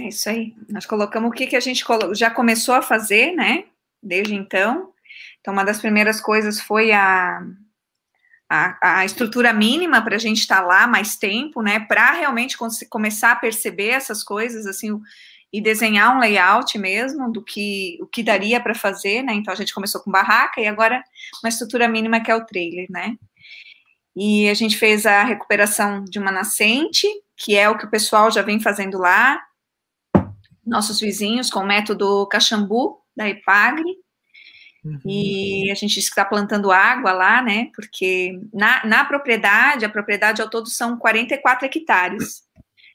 É isso aí. Nós colocamos o que, que a gente já começou a fazer, né? Desde então. Então, uma das primeiras coisas foi a, a, a estrutura mínima para a gente estar tá lá mais tempo, né? Para realmente começar a perceber essas coisas, assim, e desenhar um layout mesmo do que o que daria para fazer, né? Então a gente começou com barraca e agora uma estrutura mínima que é o trailer, né? E a gente fez a recuperação de uma nascente, que é o que o pessoal já vem fazendo lá, nossos vizinhos, com o método Caxambu, da Ipagre. Uhum. E a gente está plantando água lá, né? Porque na, na propriedade, a propriedade ao todo são 44 hectares.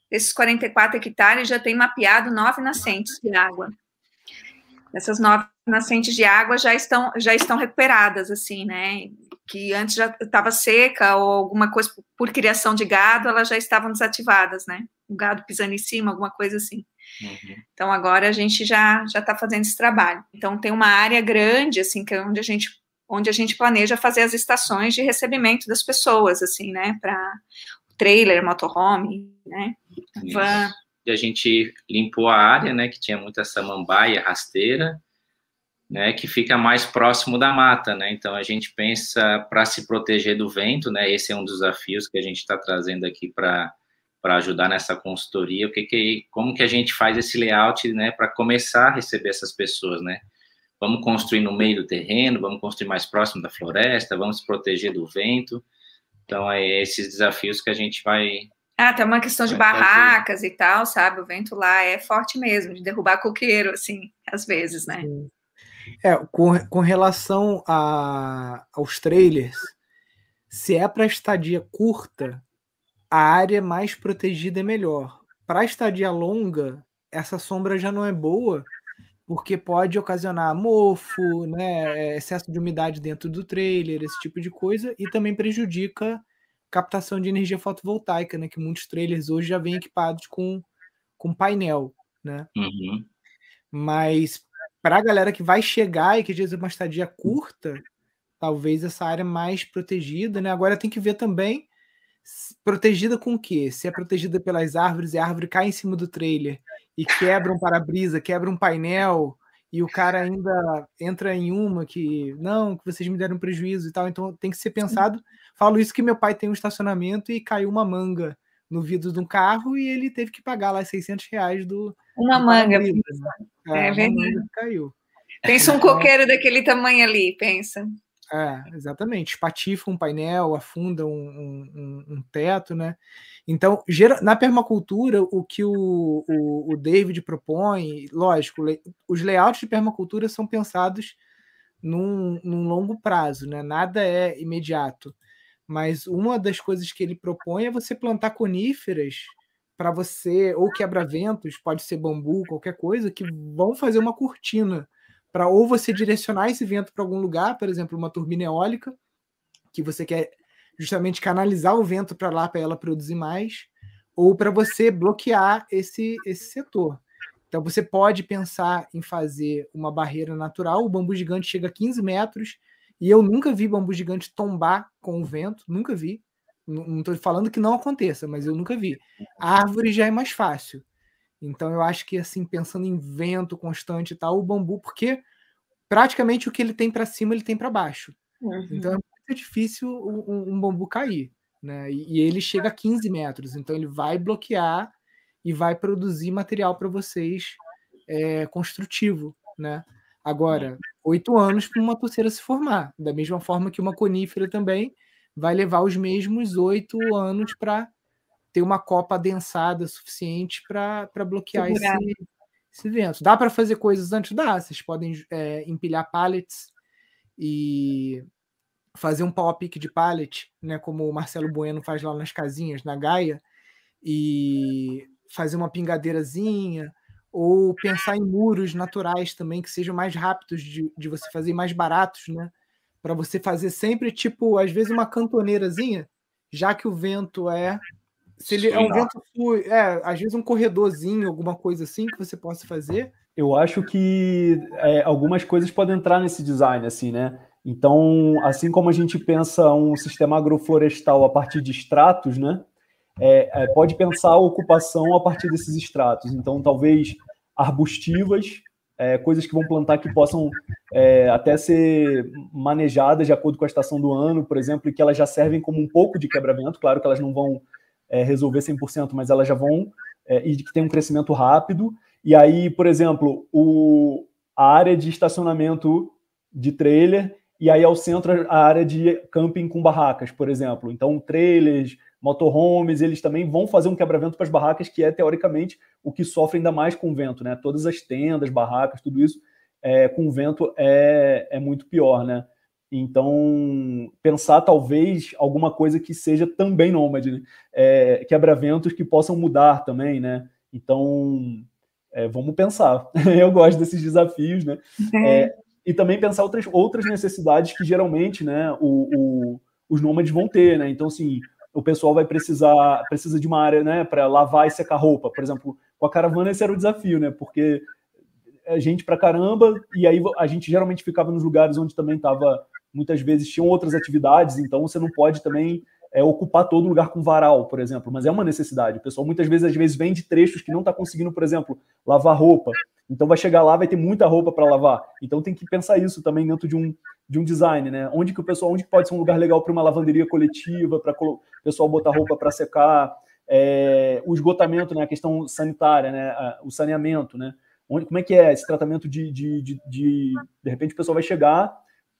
Desses 44 hectares já tem mapeado nove nascentes de água. Essas nove nascentes de água já estão, já estão recuperadas, assim, né? Que antes já estava seca ou alguma coisa por criação de gado, elas já estavam desativadas, né? O gado pisando em cima, alguma coisa assim. Uhum. Então agora a gente já já está fazendo esse trabalho. Então tem uma área grande assim que é onde a gente onde a gente planeja fazer as estações de recebimento das pessoas, assim, né? Para trailer, motorhome, né? Van. E a gente limpou a área, né? Que tinha muita samambaia rasteira né, que fica mais próximo da mata, né? Então a gente pensa para se proteger do vento, né? Esse é um dos desafios que a gente está trazendo aqui para para ajudar nessa consultoria, o que, que como que a gente faz esse layout, né, para começar a receber essas pessoas, né? Vamos construir no meio do terreno, vamos construir mais próximo da floresta, vamos se proteger do vento. Então é esses desafios que a gente vai ah, tem uma questão de barracas fazer. e tal, sabe? O vento lá é forte mesmo, de derrubar coqueiro, assim, às vezes, né? É, com, com relação a, aos trailers, se é para estadia curta, a área mais protegida é melhor. Para estadia longa, essa sombra já não é boa, porque pode ocasionar mofo, né, excesso de umidade dentro do trailer, esse tipo de coisa, e também prejudica captação de energia fotovoltaica, né, que muitos trailers hoje já vêm equipados com, com painel, né? Uhum. Mas para a galera que vai chegar e que diz uma estadia curta, talvez essa área mais protegida, né? Agora tem que ver também protegida com o quê? Se é protegida pelas árvores e a árvore cai em cima do trailer e quebra um para-brisa, quebra um painel e o cara ainda entra em uma que não, que vocês me deram prejuízo e tal, então tem que ser pensado. Falo isso que meu pai tem um estacionamento e caiu uma manga no vidro de um carro e ele teve que pagar lá 600 reais do uma do manga, né? é, é verdade. Manga caiu. Pensa um coqueiro daquele tamanho ali, pensa. É, exatamente. Espatifa um painel, afunda um, um, um teto, né? Então, na permacultura, o que o, o, o David propõe, lógico, os layouts de permacultura são pensados num, num longo prazo, né? Nada é imediato. Mas uma das coisas que ele propõe é você plantar coníferas para você, ou quebra-ventos, pode ser bambu, qualquer coisa, que vão fazer uma cortina para ou você direcionar esse vento para algum lugar, por exemplo, uma turbina eólica, que você quer justamente canalizar o vento para lá para ela produzir mais, ou para você bloquear esse, esse setor. Então você pode pensar em fazer uma barreira natural. O bambu gigante chega a 15 metros, e eu nunca vi bambu gigante tombar com o vento, nunca vi. Não estou falando que não aconteça, mas eu nunca vi. A árvore já é mais fácil. Então eu acho que assim, pensando em vento constante e tal, o bambu, porque praticamente o que ele tem para cima, ele tem para baixo. Uhum. Então é muito difícil um, um, bambu cair. Né? E, ele chega a 15 metros, então ele vai bloquear e vai produzir material para vocês é, construtivo. Né? Agora, oito anos para uma torceira se formar, da mesma forma que uma conífera também vai levar os mesmos oito anos para ter uma copa adensada suficiente para bloquear esse, esse, vento. Dá para fazer coisas antes? Dá. Vocês podem é, empilhar pallets e fazer um power pick de pallet, né, como o Marcelo Bueno faz lá nas casinhas, na Gaia, e fazer uma pingadeirazinha, ou pensar em muros naturais também, que sejam mais rápidos de, de você fazer, mais baratos, né? Para você fazer sempre, tipo, às vezes uma cantoneirazinha, já que o vento é se ele é um vento é, às vezes um corredorzinho, alguma coisa assim que você possa fazer. Eu acho que é, algumas coisas podem entrar nesse design, assim, né? Então, assim como a gente pensa um sistema agroflorestal a partir de estratos, né? É, é, pode pensar a ocupação a partir desses estratos. Então, talvez arbustivas, é, coisas que vão plantar que possam é, até ser manejadas de acordo com a estação do ano, por exemplo, e que elas já servem como um pouco de quebra-vento. Claro que elas não vão é, resolver 100%, mas elas já vão, é, e que tem um crescimento rápido. E aí, por exemplo, o, a área de estacionamento de trailer, e aí ao centro a área de camping com barracas, por exemplo. Então, trailers, motorhomes, eles também vão fazer um quebra-vento para as barracas, que é teoricamente o que sofre ainda mais com o vento, né? Todas as tendas, barracas, tudo isso é, com o vento é, é muito pior, né? Então, pensar talvez alguma coisa que seja também nômade, né? é, quebra-ventos que possam mudar também, né? Então, é, vamos pensar. Eu gosto desses desafios, né? É, e também pensar outras, outras necessidades que geralmente, né, o, o, os nômades vão ter, né? Então, assim, o pessoal vai precisar precisa de uma área, né, para lavar e secar roupa, por exemplo. Com a caravana esse era o desafio, né? Porque é gente pra caramba e aí a gente geralmente ficava nos lugares onde também estava muitas vezes tinham outras atividades, então você não pode também é, ocupar todo lugar com varal, por exemplo, mas é uma necessidade. O pessoal muitas vezes, às vezes, vende trechos que não está conseguindo, por exemplo, lavar roupa. Então vai chegar lá, vai ter muita roupa para lavar. Então tem que pensar isso também dentro de um, de um design, né? Onde que o pessoal, onde pode ser um lugar legal para uma lavanderia coletiva, para o pessoal botar roupa para secar, é, o esgotamento, né? A questão sanitária, né? O saneamento, né? Onde, como é que é esse tratamento de, de, de, de, de repente o pessoal vai chegar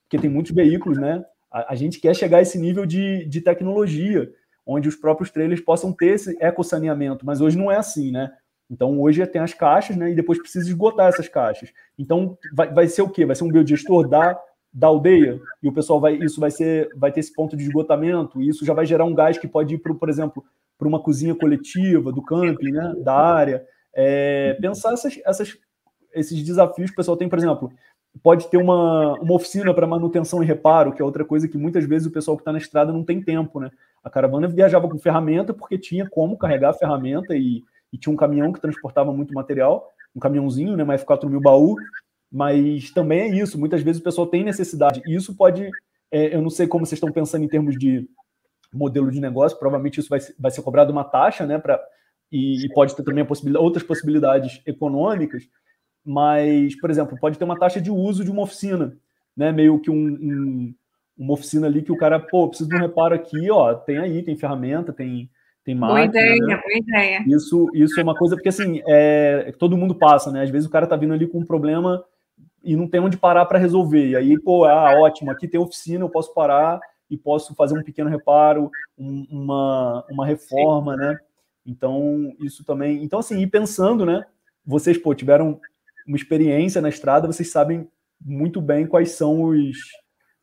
porque tem muitos veículos, né? A, a, gente quer chegar a esse nível de, de tecnologia, onde os próprios trailers possam ter esse ecossaneamento, mas hoje não é assim, né? Então hoje tem as caixas, né? E depois precisa esgotar essas caixas. Então vai, vai ser o quê? Vai ser um biodigestor da da aldeia e o pessoal vai isso vai ser vai ter esse ponto de esgotamento e isso já vai gerar um gás que pode ir para por exemplo para uma cozinha coletiva do camping né da área é, pensar essas, essas, esses desafios que o pessoal tem por exemplo pode ter uma, uma oficina para manutenção e reparo que é outra coisa que muitas vezes o pessoal que está na estrada não tem tempo né a caravana viajava com ferramenta porque tinha como carregar a ferramenta e, e tinha um caminhão que transportava muito material um caminhãozinho né mais 4 mil baú mas também é isso. Muitas vezes o pessoal tem necessidade. E isso pode. É, eu não sei como vocês estão pensando em termos de modelo de negócio, provavelmente isso vai, vai ser cobrado uma taxa, né? Pra, e, e pode ter também possibilidade, outras possibilidades econômicas. Mas, por exemplo, pode ter uma taxa de uso de uma oficina, né? Meio que um, um, uma oficina ali que o cara, pô, preciso de um reparo aqui, ó, tem aí, tem ferramenta, tem, tem máquina. Boa ideia, né? boa ideia. Isso, isso é uma coisa, porque assim, é, todo mundo passa, né? Às vezes o cara tá vindo ali com um problema e não tem onde parar para resolver. E aí, pô, ah, ótimo, aqui tem oficina, eu posso parar e posso fazer um pequeno reparo, um, uma, uma reforma, né? Então, isso também. Então, assim, e pensando, né? Vocês, pô, tiveram uma experiência na estrada, vocês sabem muito bem quais são os.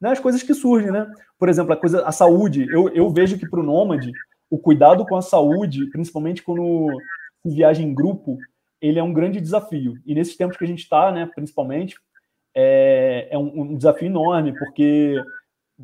Né, as coisas que surgem, né? Por exemplo, a coisa, a saúde. Eu, eu vejo que para o nômade, o cuidado com a saúde, principalmente quando viaja em grupo, ele é um grande desafio. E nesses tempos que a gente está, né, principalmente, é, é um, um, desafio enorme, porque,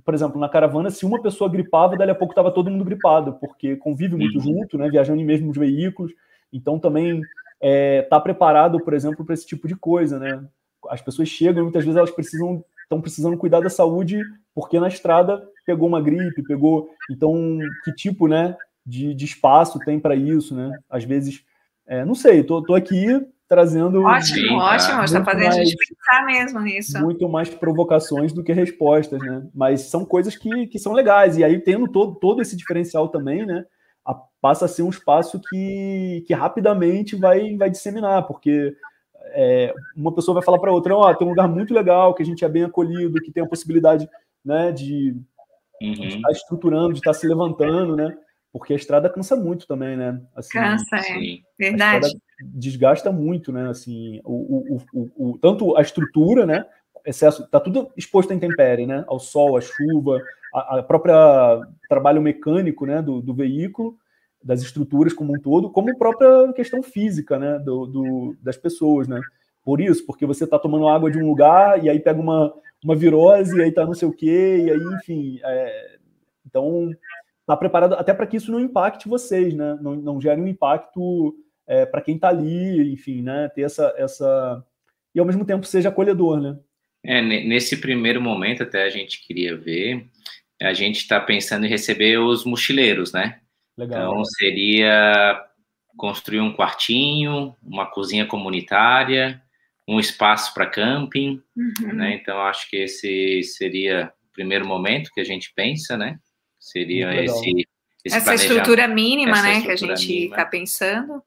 por exemplo, na caravana, se uma pessoa gripava, dali a pouco estava todo mundo gripado, porque convive muito uhum. junto, né, viajando em mesmos veículos, então também está é, tá preparado, por exemplo, para esse tipo de coisa, né? As pessoas chegam e muitas vezes elas precisam estão precisando cuidar da saúde porque na estrada pegou uma gripe, pegou. Então, que tipo, né, de, de espaço tem para isso, né? Às vezes, é, não sei, tô, tô aqui trazendo. Ótimo, ótimo, está fazendo mais, a gente pensar mesmo nisso. Muito mais provocações do que respostas, né? Mas são coisas que, que são legais. E aí, tendo todo, todo esse diferencial também, né? A, passa a ser um espaço que, que rapidamente vai, vai disseminar, porque é, uma pessoa vai falar para outra: ó, oh, tem um lugar muito legal, que a gente é bem acolhido, que tem a possibilidade né, de, uhum. de estar estruturando, de estar se levantando, né? Porque a estrada cansa muito também, né? Assim, cansa, é. Verdade desgasta muito, né? Assim, o, o, o, o, tanto a estrutura, né? Excesso, tá tudo exposto à intempérie, né? Ao sol, à chuva, a, a própria trabalho mecânico, né? Do, do, veículo, das estruturas como um todo, como a própria questão física, né? Do, do das pessoas, né? Por isso, porque você está tomando água de um lugar e aí pega uma, uma virose e aí tá não sei o quê, e aí, enfim, é, então tá preparado até para que isso não impacte vocês, né? Não, não gere um impacto é, para quem está ali, enfim, né, ter essa, essa. E ao mesmo tempo seja acolhedor, né? É, nesse primeiro momento, até a gente queria ver, a gente está pensando em receber os mochileiros, né? Legal. Então, seria construir um quartinho, uma cozinha comunitária, um espaço para camping, uhum. né? Então, acho que esse seria o primeiro momento que a gente pensa, né? Seria esse, esse, Essa estrutura mínima, essa né, estrutura que a gente está pensando.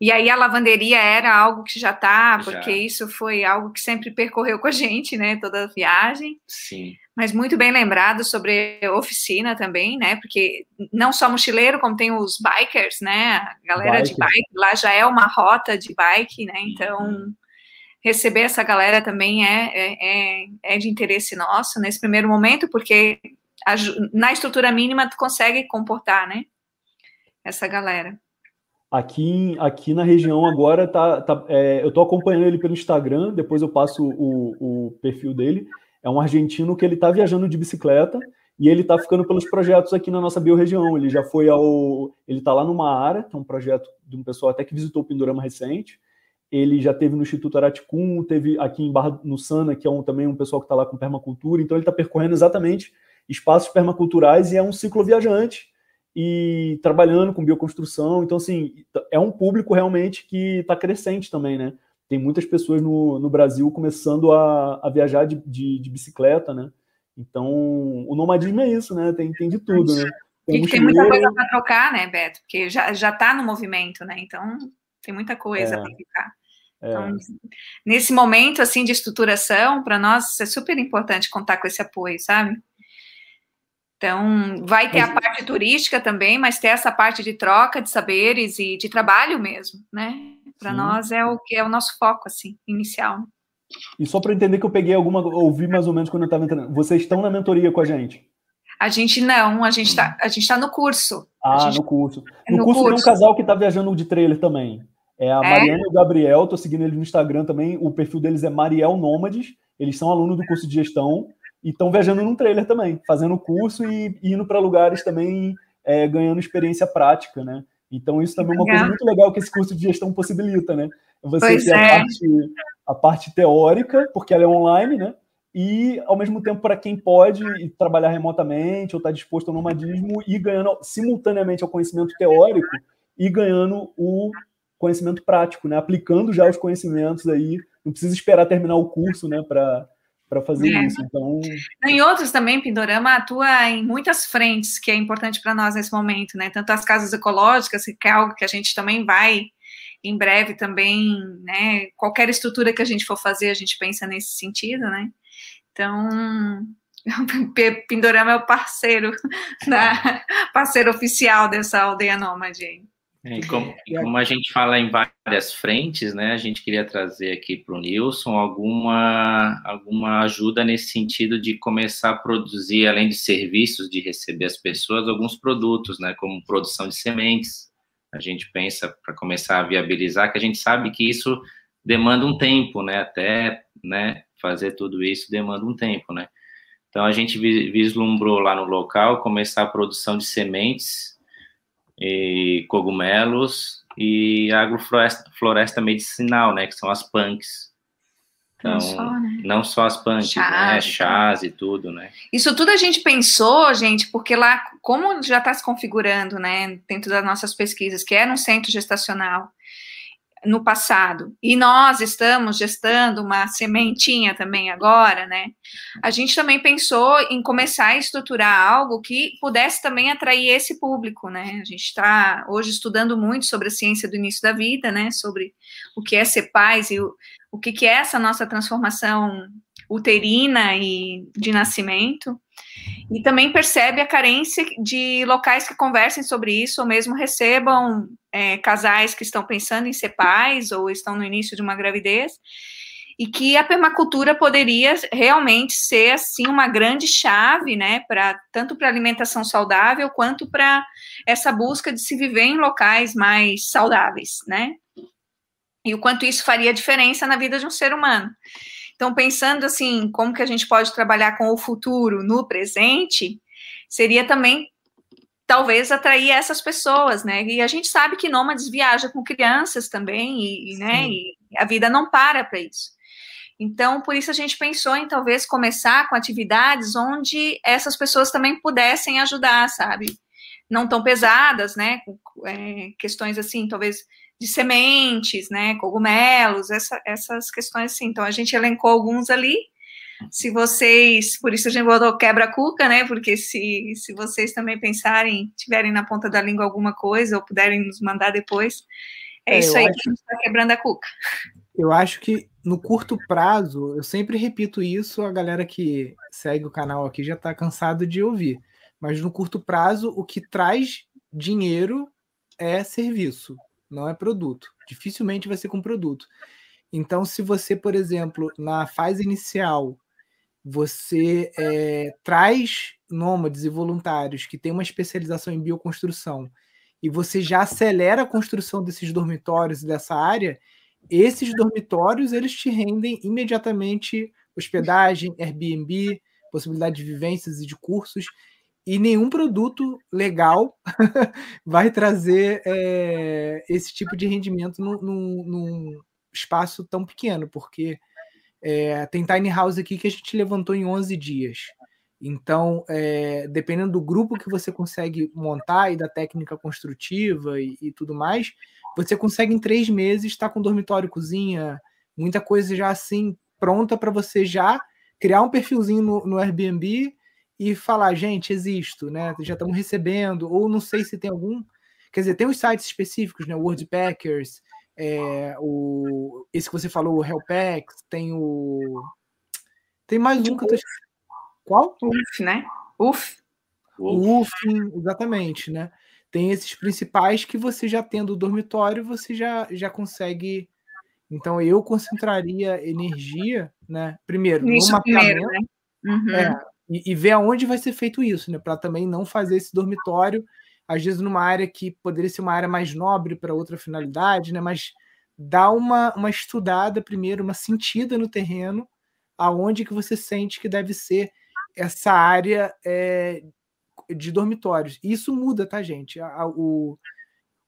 E aí a lavanderia era algo que já tá, porque já. isso foi algo que sempre percorreu com a gente, né, toda a viagem. Sim. Mas muito bem lembrado sobre oficina também, né? Porque não só mochileiro, como tem os bikers, né? A galera bike. de bike, lá já é uma rota de bike, né? Então, receber essa galera também é, é, é, é de interesse nosso nesse primeiro momento, porque a, na estrutura mínima tu consegue comportar, né? Essa galera. Aqui, aqui na região agora tá, tá é, eu estou acompanhando ele pelo Instagram, depois eu passo o, o perfil dele. É um argentino que ele está viajando de bicicleta e ele está ficando pelos projetos aqui na nossa biorregião. Ele já foi ao. Ele está lá no Maara, que é um projeto de um pessoal até que visitou o Pindorama recente. Ele já teve no Instituto Araticum, teve aqui em Barra no Sana, que é um, também um pessoal que está lá com permacultura. Então ele está percorrendo exatamente espaços permaculturais e é um ciclo viajante e trabalhando com bioconstrução. Então, assim, é um público realmente que está crescente também, né? Tem muitas pessoas no, no Brasil começando a, a viajar de, de, de, bicicleta, né? Então, o nomadismo é isso, né? Tem, tem de tudo, né? Tem, tem muita coisa para trocar, né, Beto? Porque já, já tá no movimento, né? Então, tem muita coisa é, para ficar. É. Então, nesse momento, assim, de estruturação, para nós é super importante contar com esse apoio, sabe? Então, vai ter a parte turística também, mas ter essa parte de troca de saberes e de trabalho mesmo, né? Para nós é o que é o nosso foco, assim, inicial. E só para entender que eu peguei alguma, ouvi mais ou menos quando eu estava entrando. Vocês estão na mentoria com a gente? A gente não, a gente está a gente tá no curso. Ah, gente... no curso. No, no curso, curso, tem um casal que está viajando de trailer também. É a é? Mariana e o Gabriel, tô seguindo eles no Instagram também. O perfil deles é Mariel Nômades. Eles são alunos do curso de gestão e estão viajando num trailer também, fazendo o curso e indo para lugares também, é, ganhando experiência prática, né? Então, isso também é uma coisa muito legal que esse curso de gestão possibilita, né? Você pois ter é. a, parte, a parte teórica, porque ela é online, né? E, ao mesmo tempo, para quem pode trabalhar remotamente ou está disposto ao nomadismo e ganhando simultaneamente ao conhecimento teórico e ganhando o conhecimento prático, né? Aplicando já os conhecimentos aí, não precisa esperar terminar o curso, né? Para para fazer é. isso. Então, em outros também, Pindorama atua em muitas frentes que é importante para nós nesse momento, né? Tanto as casas ecológicas, que é algo que a gente também vai em breve também, né? Qualquer estrutura que a gente for fazer, a gente pensa nesse sentido, né? Então, Pindorama é o parceiro, da, parceiro oficial dessa aldeia nômade. É, e como, e como, a gente fala em várias frentes, né, a gente queria trazer aqui para o Nilson alguma, alguma ajuda nesse sentido de começar a produzir, além de serviços, de receber as pessoas, alguns produtos, né, como produção de sementes. A gente pensa para começar a viabilizar, que a gente sabe que isso demanda um tempo, né, até né, fazer tudo isso demanda um tempo, né. Então a gente vislumbrou lá no local começar a produção de sementes e cogumelos e agrofloresta floresta medicinal, né, que são as punks. Então, não só, né? não só as punks, Chás, né, chás e tudo, né. Isso tudo a gente pensou, gente, porque lá, como já está se configurando, né, dentro das nossas pesquisas, que era um centro gestacional, no passado, e nós estamos gestando uma sementinha também agora, né? A gente também pensou em começar a estruturar algo que pudesse também atrair esse público, né? A gente está hoje estudando muito sobre a ciência do início da vida, né? Sobre o que é ser pais e o, o que, que é essa nossa transformação uterina e de nascimento. E também percebe a carência de locais que conversem sobre isso, ou mesmo recebam é, casais que estão pensando em ser pais ou estão no início de uma gravidez, e que a permacultura poderia realmente ser assim uma grande chave, né, para tanto para alimentação saudável quanto para essa busca de se viver em locais mais saudáveis, né? E o quanto isso faria diferença na vida de um ser humano. Então, pensando assim, como que a gente pode trabalhar com o futuro no presente, seria também talvez atrair essas pessoas, né? E a gente sabe que nômades viaja com crianças também, e, né? E a vida não para para isso. Então, por isso a gente pensou em talvez começar com atividades onde essas pessoas também pudessem ajudar, sabe? Não tão pesadas, né? É, questões assim, talvez de sementes, né, cogumelos, essa, essas questões assim. Então a gente elencou alguns ali. Se vocês, por isso a gente botou quebra-cuca, né? Porque se, se vocês também pensarem, tiverem na ponta da língua alguma coisa ou puderem nos mandar depois, é, é isso aí acho, que a gente está quebrando a cuca. Eu acho que no curto prazo, eu sempre repito isso, a galera que segue o canal aqui já está cansado de ouvir. Mas no curto prazo, o que traz dinheiro é serviço não é produto. Dificilmente vai ser com produto. Então, se você, por exemplo, na fase inicial, você é, traz nômades e voluntários que têm uma especialização em bioconstrução e você já acelera a construção desses dormitórios e dessa área, esses dormitórios eles te rendem imediatamente hospedagem, Airbnb, possibilidade de vivências e de cursos e nenhum produto legal vai trazer é, esse tipo de rendimento num, num, espaço tão pequeno, porque é, tem tiny house aqui que a gente levantou em 11 dias. Então, é, dependendo do grupo que você consegue montar e da técnica construtiva e, e tudo mais, você consegue em três meses estar com dormitório, cozinha, muita coisa já assim pronta para você já criar um perfilzinho no, no Airbnb e falar, gente, existo, né? Já estamos recebendo, ou não sei se tem algum. Quer dizer, tem os sites específicos, né? Wordpackers, é, o, esse que você falou, o Hellpacks, tem o. Tem mais um que eu tô. Qual? UF, né? UF. O UF, exatamente, né? Tem esses principais que você já tendo o dormitório, você já, já consegue Então eu concentraria energia, né? Primeiro, Isso no mapeamento. Primeiro, né? uhum. é, e, e, ver aonde vai ser feito isso, né? Para também não fazer esse dormitório, às vezes, numa área que poderia ser uma área mais nobre para outra finalidade, né? Mas dá uma, uma estudada primeiro, uma sentida no terreno, aonde que você sente que deve ser essa área é, de dormitórios. Isso muda, tá, gente? A, o,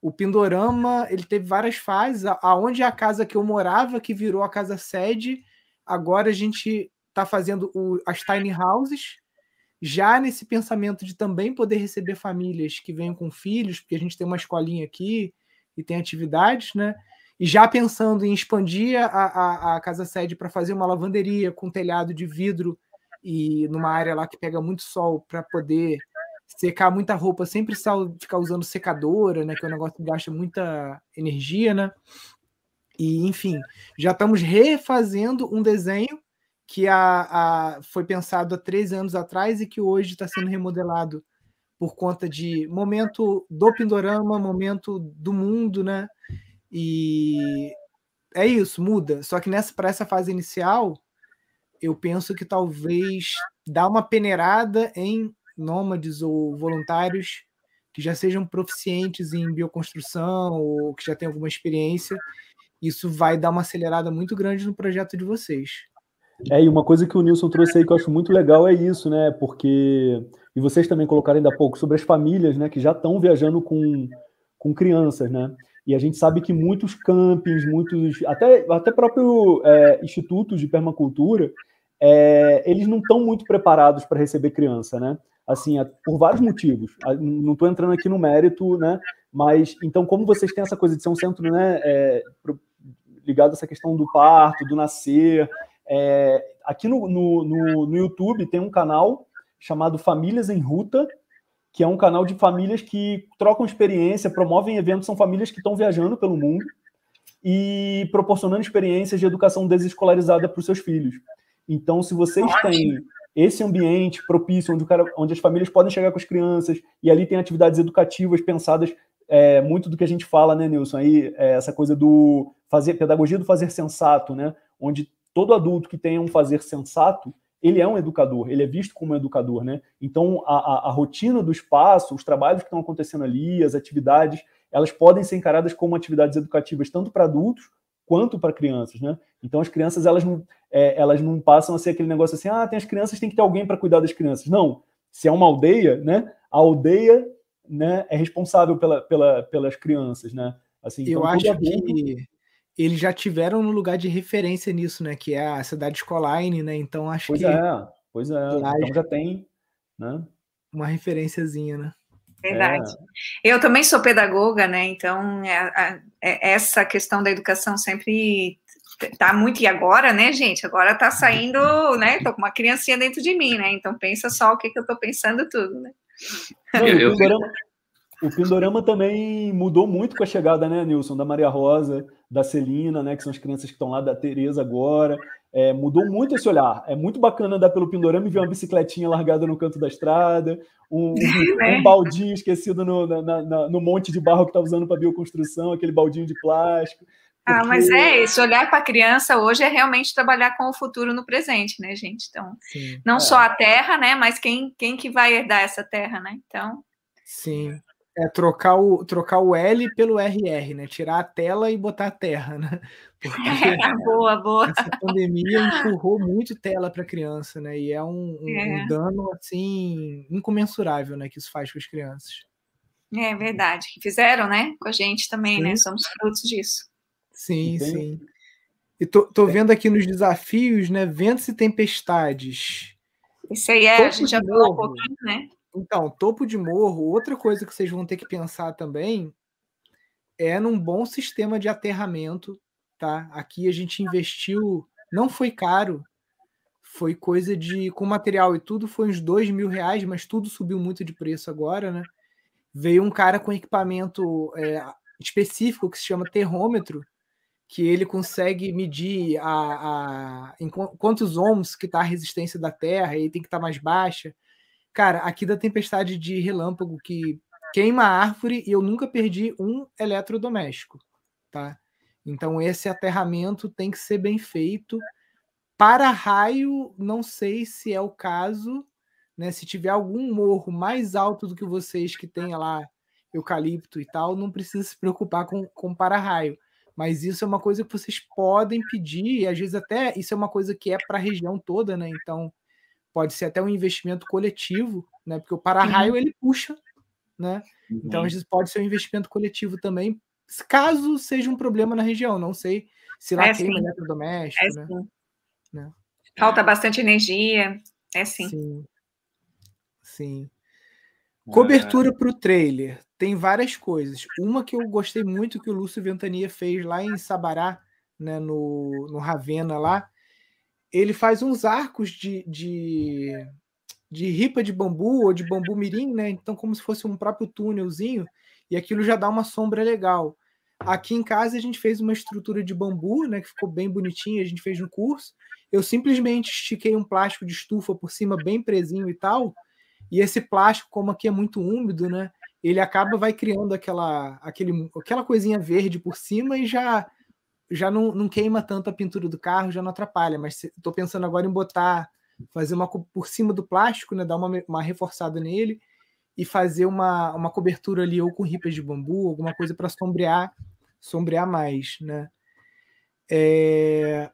o Pindorama ele teve várias fases. Aonde é a casa que eu morava, que virou a casa sede, agora a gente está fazendo o, as tiny houses, já nesse pensamento de também poder receber famílias que venham com filhos, porque a gente tem uma escolinha aqui e tem atividades, né? E já pensando em expandir a, a, a casa sede para fazer uma lavanderia com telhado de vidro e numa área lá que pega muito sol para poder secar muita roupa, sempre ficar usando secadora, né? Que é um negócio que gasta muita energia, né? E, enfim, já estamos refazendo um desenho que a, a, foi pensado há três anos atrás e que hoje está sendo remodelado por conta de momento do Pindorama, momento do mundo, né? E é isso, muda. Só que nessa para essa fase inicial, eu penso que talvez dá uma peneirada em nômades ou voluntários que já sejam proficientes em bioconstrução ou que já tenham alguma experiência, isso vai dar uma acelerada muito grande no projeto de vocês. É, e uma coisa que o Nilson trouxe aí que eu acho muito legal é isso, né? Porque. E vocês também colocaram ainda há pouco sobre as famílias, né? Que já estão viajando com, com crianças, né? E a gente sabe que muitos campings, muitos. Até, até próprio é, institutos de permacultura, é, eles não estão muito preparados para receber criança, né? assim, por vários motivos. Não estou entrando aqui no mérito, né? Mas então, como vocês têm essa coisa de ser um centro, né, é, ligado a essa questão do parto, do nascer, é, aqui no, no, no, no, YouTube tem um canal chamado Famílias em Ruta, que é um canal de famílias que trocam experiência, promovem eventos, são famílias que estão viajando pelo mundo e proporcionando experiências de educação desescolarizada para os seus filhos. Então, se vocês têm esse ambiente propício onde, cara, onde as famílias podem chegar com as crianças e ali tem atividades educativas pensadas é, muito do que a gente fala, né, Nilson? Aí é, essa coisa do fazer pedagogia do fazer sensato, né? Onde todo adulto que tenha um fazer sensato ele é um educador, ele é visto como um educador, né? Então a, a, a rotina do espaço, os trabalhos que estão acontecendo ali, as atividades, elas podem ser encaradas como atividades educativas tanto para adultos quanto para crianças, né? Então as crianças elas não, é, elas não passam a ser aquele negócio assim, ah, tem as crianças, tem que ter alguém para cuidar das crianças. Não, se é uma aldeia, né? A aldeia, né, é responsável pela, pela, pelas crianças, né? Assim, eu então, acho que eles já tiveram no lugar de referência nisso, né? Que é a cidade Escoline, né? Então acho pois que é, pois é. Então já tem, né? Uma referenciazinha, né? Verdade. É. Eu também sou pedagoga, né? Então, é, é, essa questão da educação sempre tá muito. E agora, né, gente? Agora tá saindo, né? Tô com uma criancinha dentro de mim, né? Então, pensa só o que, que eu tô pensando tudo, né? Não, o, Pindorama, o Pindorama também mudou muito com a chegada, né, Nilson? Da Maria Rosa, da Celina, né? Que são as crianças que estão lá, da Tereza agora. É, mudou muito esse olhar. É muito bacana andar pelo Pindorama e ver uma bicicletinha largada no canto da estrada, um, um, um baldinho esquecido no, na, na, no monte de barro que está usando para bioconstrução, aquele baldinho de plástico. Porque... Ah, mas é esse olhar para a criança hoje é realmente trabalhar com o futuro no presente, né, gente? Então, Sim, não é. só a terra, né, mas quem, quem que vai herdar essa terra, né? Então. Sim. É trocar o, trocar o L pelo RR, né? Tirar a tela e botar a terra, né? Porque é, boa, boa. Essa pandemia empurrou muito tela para criança, né? E é um, um, é. um, dano assim incomensurável, né? Que isso faz com as crianças. É verdade. Fizeram, né? Com a gente também, né? sim. né? Somos frutos disso. Sim, Entendi. sim. E tô, tô vendo aqui nos desafios, né? Ventos e tempestades. Isso aí é, a gente já falou um pouquinho, né? Então, topo de morro, outra coisa que vocês vão ter que pensar também é num bom sistema de aterramento, tá? Aqui a gente investiu, não foi caro, foi coisa de, com material e tudo, foi uns dois mil reais, mas tudo subiu muito de preço agora, né? Veio um cara com equipamento é, específico que se chama terrômetro, que ele consegue medir a, a em quantos ohms que está a resistência da Terra, e tem que estar tá mais baixa. Cara, aqui da tempestade de relâmpago que queima a árvore e eu nunca perdi um eletrodoméstico, tá? Então, esse aterramento tem que ser bem feito. Para raio, não sei se é o caso, né? Se tiver algum morro mais alto do que vocês que tenha lá eucalipto e tal, não precisa se preocupar com, com para-raio. Mas isso é uma coisa que vocês podem pedir, e às vezes até isso é uma coisa que é para a região toda, né? Então pode ser até um investimento coletivo, né? Porque o para-raio ele puxa, né? Uhum. Então vezes pode ser um investimento coletivo também, caso seja um problema na região. Não sei se lá é queima eletrodoméstico, é né? né? Falta bastante energia, é sim. Sim. sim. Cobertura para o trailer tem várias coisas. Uma que eu gostei muito que o Lúcio Ventania fez lá em Sabará, né, no, no Ravena lá. Ele faz uns arcos de, de, de ripa de bambu ou de bambu mirim, né? Então, como se fosse um próprio túnelzinho, e aquilo já dá uma sombra legal. Aqui em casa a gente fez uma estrutura de bambu, né, que ficou bem bonitinha, a gente fez no curso. Eu simplesmente estiquei um plástico de estufa por cima bem presinho e tal. E esse plástico, como aqui é muito úmido, né, ele acaba vai criando aquela, aquele, aquela coisinha verde por cima e já já não, não queima tanto a pintura do carro, já não atrapalha. Mas estou pensando agora em botar, fazer uma por cima do plástico, né, dar uma, uma reforçada nele e fazer uma, uma cobertura ali ou com ripas de bambu, alguma coisa para sombrear, sombrear mais, né? É,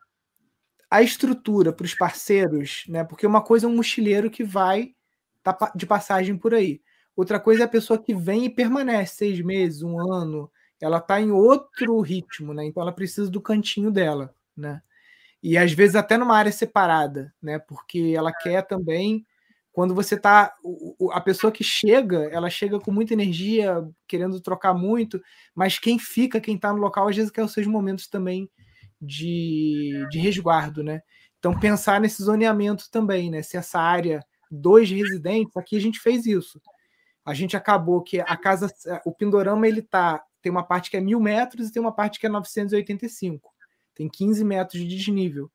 a estrutura para os parceiros, né? Porque uma coisa é um mochileiro que vai tá de passagem por aí. Outra coisa é a pessoa que vem e permanece seis meses, um ano. Ela está em outro ritmo, né? Então ela precisa do cantinho dela, né? E às vezes até numa área separada, né? Porque ela quer também quando você tá a pessoa que chega, ela chega com muita energia, querendo trocar muito, mas quem fica, quem está no local, às vezes quer os seus momentos também de, de resguardo, né? Então pensar nesse zoneamento também, né? Se essa área dois residentes, aqui a gente fez isso a gente acabou que a casa, o Pindorama, ele tá, tem uma parte que é mil metros e tem uma parte que é 985. Tem 15 metros de desnível.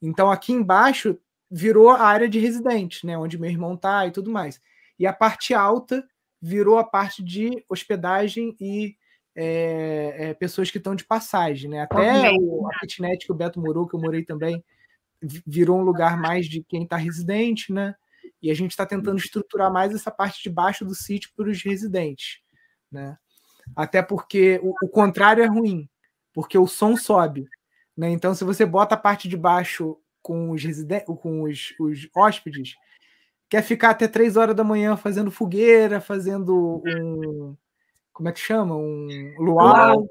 Então aqui embaixo virou a área de residente, né, onde meu irmão tá e tudo mais. E a parte alta virou a parte de hospedagem e é, é, pessoas que estão de passagem, né? Até o, a kitnet que o Beto morou, que eu morei também, virou um lugar mais de quem está residente, né? E a gente está tentando estruturar mais essa parte de baixo do sítio para os residentes. Né? Até porque o, o, contrário é ruim, porque o som sobe. Né? Então, se você bota a parte de baixo com os, residentes, com os, os hóspedes, quer ficar até três horas da manhã fazendo fogueira, fazendo um. Como é que chama? Um luau.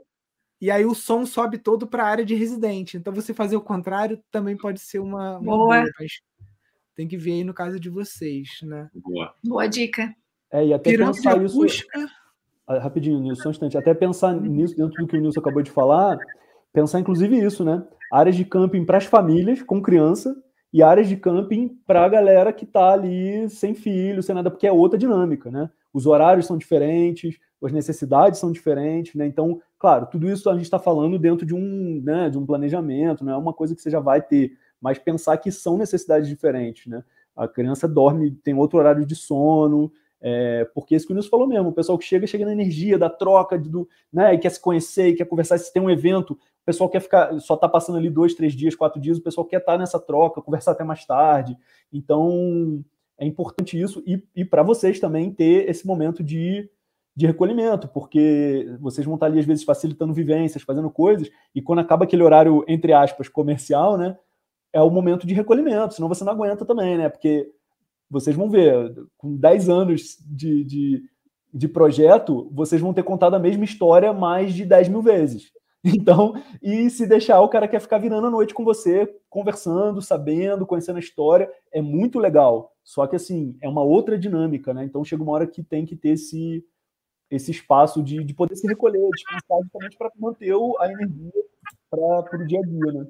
E aí o som sobe todo para a área de residente. Então, você fazer o contrário também pode ser uma, uma boa. tem que ver aí no caso de vocês, né? Boa. Boa dica. É, e até Pirâmide pensar isso. Rapidinho, Nilson, um instante. Até pensar nisso, dentro do que o Nilson acabou de falar, pensar inclusive isso, né? Áreas de camping para as famílias com criança e áreas de camping para a galera que está ali sem filho, sem nada, porque é outra dinâmica, né? Os horários são diferentes, as necessidades são diferentes, né? Então, claro, tudo isso a gente está falando dentro de um, né, de um planejamento, não é uma coisa que você já vai ter mas pensar que são necessidades diferentes, né? A criança dorme, tem outro horário de sono, é, porque isso que o Nilson falou mesmo, o pessoal que chega, chega na energia da troca, do, né, e quer se conhecer, e quer conversar, se tem um evento, o pessoal quer ficar, só tá passando ali dois, três dias, quatro dias, o pessoal quer estar tá nessa troca, conversar até mais tarde, então é importante isso, e, e para vocês também ter esse momento de, de recolhimento, porque vocês vão estar tá ali às vezes facilitando vivências, fazendo coisas, e quando acaba aquele horário, entre aspas, comercial, né, é o momento de recolhimento, senão você não aguenta também, né? Porque vocês vão ver, com 10 anos de, de, de projeto, vocês vão ter contado a mesma história mais de 10 mil vezes. Então, e se deixar, o cara quer ficar virando a noite com você, conversando, sabendo, conhecendo a história, é muito legal. Só que, assim, é uma outra dinâmica, né? Então, chega uma hora que tem que ter esse, esse espaço de, de poder se recolher, descansar, justamente para manter a energia para o dia a dia, né?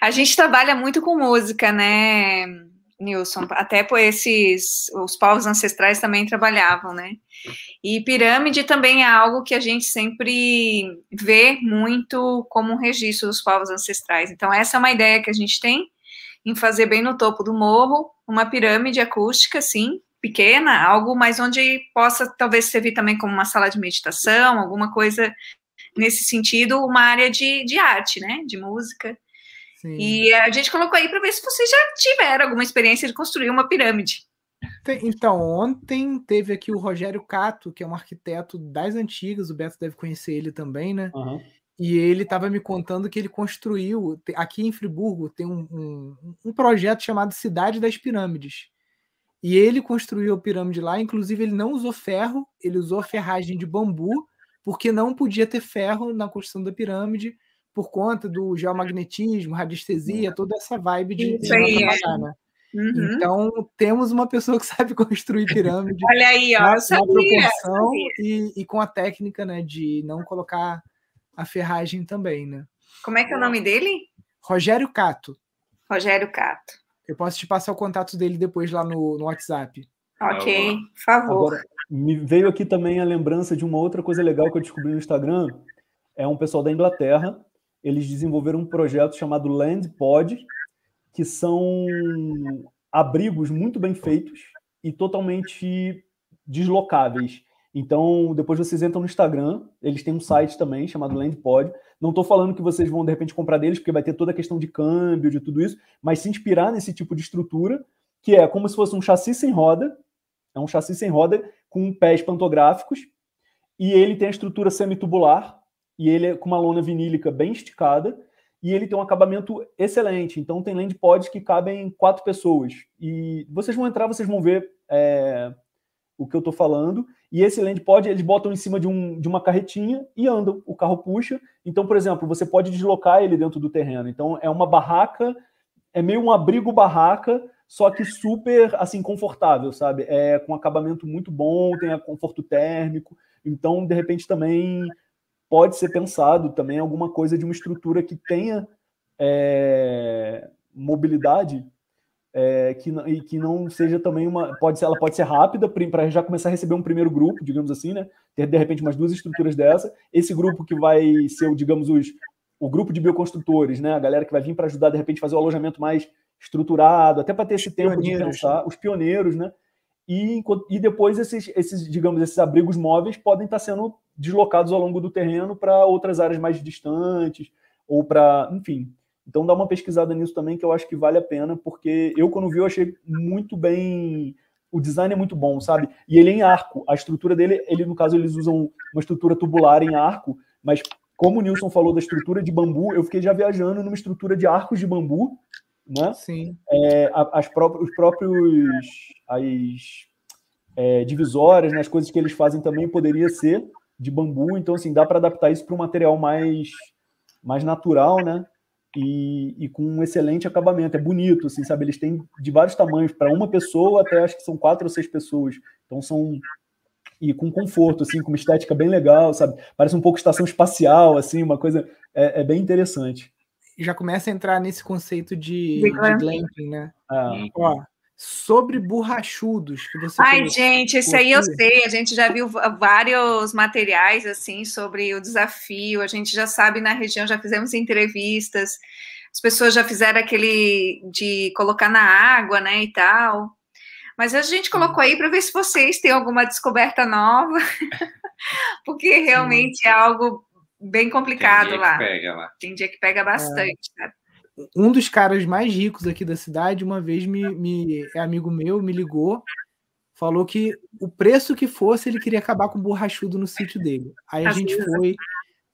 A gente trabalha muito com música, né, Nilson? Até por esses, os povos ancestrais também trabalhavam, né? E pirâmide também é algo que a gente sempre vê muito como um registro dos povos ancestrais. Então, essa é uma ideia que a gente tem em fazer bem no topo do morro uma pirâmide acústica, sim, pequena, algo mais onde possa talvez servir também como uma sala de meditação, alguma coisa nesse sentido, uma área de, de arte, né? De música. Sim. E a gente colocou aí para ver se vocês já tiveram alguma experiência de construir uma pirâmide. Então, ontem teve aqui o Rogério Cato, que é um arquiteto das antigas, o Beto deve conhecer ele também, né? Uhum. E ele estava me contando que ele construiu, aqui em Friburgo, tem um, um, um, projeto chamado Cidade das Pirâmides. E ele construiu a pirâmide lá, inclusive ele não usou ferro, ele usou ferragem de bambu, porque não podia ter ferro na construção da pirâmide, por conta do geomagnetismo, radiestesia, toda essa vibe de, Isso aí, trabalhar, né? Uhum. Então, temos uma pessoa que sabe construir pirâmide. Olha aí, ó, na, sabia, proporção e, e, com a técnica né, de não colocar a ferragem também, né? Como é que é o nome dele? Rogério Cato. Rogério Cato. Eu posso te passar o contato dele depois lá no, no WhatsApp. Ok, por favor. Agora, me veio aqui também a lembrança de uma outra coisa legal que eu descobri no Instagram. É um pessoal da Inglaterra. Eles desenvolveram um projeto chamado Land Pod, que são abrigos muito bem feitos e totalmente deslocáveis. Então, depois vocês entram no Instagram, eles têm um site também chamado Landpod. Não estou falando que vocês vão de repente comprar deles, porque vai ter toda a questão de câmbio, de tudo isso, mas se inspirar nesse tipo de estrutura, que é como se fosse um chassi sem roda, é um chassi sem roda com pés pantográficos, e ele tem a estrutura semitubular, e ele é com uma lona vinílica bem esticada, e ele tem um acabamento excelente. Então tem landpods que cabem quatro pessoas. E vocês vão entrar, vocês vão ver é, o que eu estou falando. E esse landpod eles botam em cima de, um, de uma carretinha e andam. O carro puxa. Então, por exemplo, você pode deslocar ele dentro do terreno. Então é uma barraca, é meio um abrigo barraca, só que super assim confortável, sabe? É com acabamento muito bom, tem conforto térmico. Então, de repente, também pode ser pensado também alguma coisa de uma estrutura que tenha é, mobilidade é, que, e que não seja também uma. Pode ser, ela pode ser rápida para já começar a receber um primeiro grupo, digamos assim, né? Ter de repente umas duas estruturas dessa. Esse grupo que vai ser, digamos, os, o grupo de bioconstrutores, né? A galera que vai vir para ajudar, de repente, fazer o alojamento mais estruturado, até para ter esse tempo de pensar, os pioneiros, né? E, e depois esses, esses, digamos, esses abrigos móveis podem estar sendo deslocados ao longo do terreno para outras áreas mais distantes, ou para, enfim. Então dá uma pesquisada nisso também que eu acho que vale a pena, porque eu, quando vi, eu achei muito bem. O design é muito bom, sabe? E ele é em arco. A estrutura dele, ele, no caso, eles usam uma estrutura tubular em arco, mas como o Nilson falou da estrutura de bambu, eu fiquei já viajando numa estrutura de arcos de bambu, né? Sim. É, as próprias, os próprios as é, divisórias, né, as coisas que eles fazem também poderia ser de bambu, então assim dá para adaptar isso para um material mais mais natural, né? E, e, com um excelente acabamento, é bonito, assim, sabe? Eles têm de vários tamanhos, para uma pessoa até acho que são quatro ou seis pessoas. Então são e com conforto, assim, com uma estética bem legal, sabe? Parece um pouco estação espacial, assim, uma coisa é, é bem interessante. Já começa a entrar nesse conceito de, de glamping, né? Ah. Ó, sobre borrachudos que você Ai, gente, esse aí eu sei, a gente já viu vários materiais assim sobre o desafio, a gente já sabe na região, já fizemos entrevistas, as pessoas já fizeram aquele de colocar na água, né, e tal. Mas a gente colocou aí para ver se vocês têm alguma descoberta nova, porque realmente Sim. é algo bem complicado Tem lá. Pega lá. Tem dia que pega bastante, é um dos caras mais ricos aqui da cidade, uma vez me, me é amigo meu, me ligou, falou que o preço que fosse, ele queria acabar com o borrachudo no sítio dele. Aí a gente foi,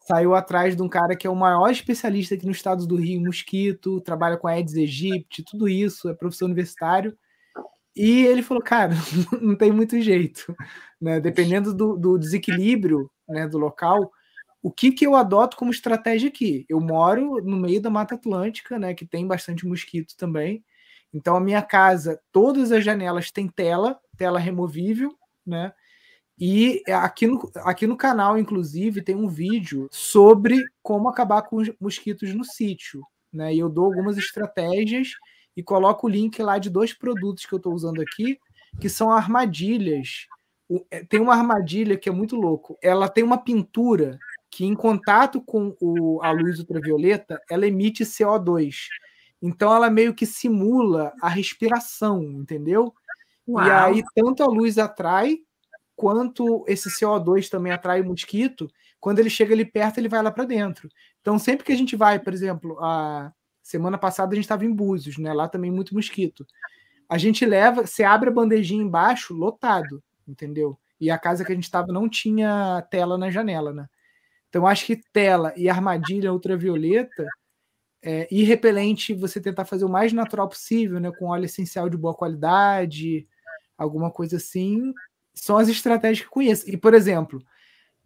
saiu atrás de um cara que é o maior especialista aqui no estado do Rio, mosquito, trabalha com Aedes aegypti, tudo isso, é professor universitário. E ele falou, cara, não tem muito jeito, né? Dependendo do, do desequilíbrio né, do local, o que, que eu adoto como estratégia aqui? Eu moro no meio da Mata Atlântica, né, que tem bastante mosquito também. Então a minha casa, todas as janelas têm tela, tela removível, né? E aqui no, aqui no canal, inclusive, tem um vídeo sobre como acabar com os mosquitos no sítio. Né? E eu dou algumas estratégias e coloco o link lá de dois produtos que eu estou usando aqui, que são armadilhas. É, tem uma armadilha que é muito louco. Ela tem uma pintura que em contato com o, a luz ultravioleta, ela emite CO2. Então ela meio que simula a respiração, entendeu? Uau. E aí tanto a luz atrai quanto esse CO2 também atrai o mosquito, quando ele chega ali perto, ele vai lá para dentro. Então, sempre que a gente vai, por exemplo, a semana passada a gente estava em Búzios, né? Lá também muito mosquito. A gente leva, você abre a bandejinha embaixo, lotado, entendeu? E a casa que a gente estava não tinha tela na janela, né? Então, acho que tela e armadilha ultravioleta é, e repelente, você tentar fazer o mais natural possível, né? Com óleo essencial de boa qualidade, alguma coisa assim, são as estratégias que conheço. E, por exemplo,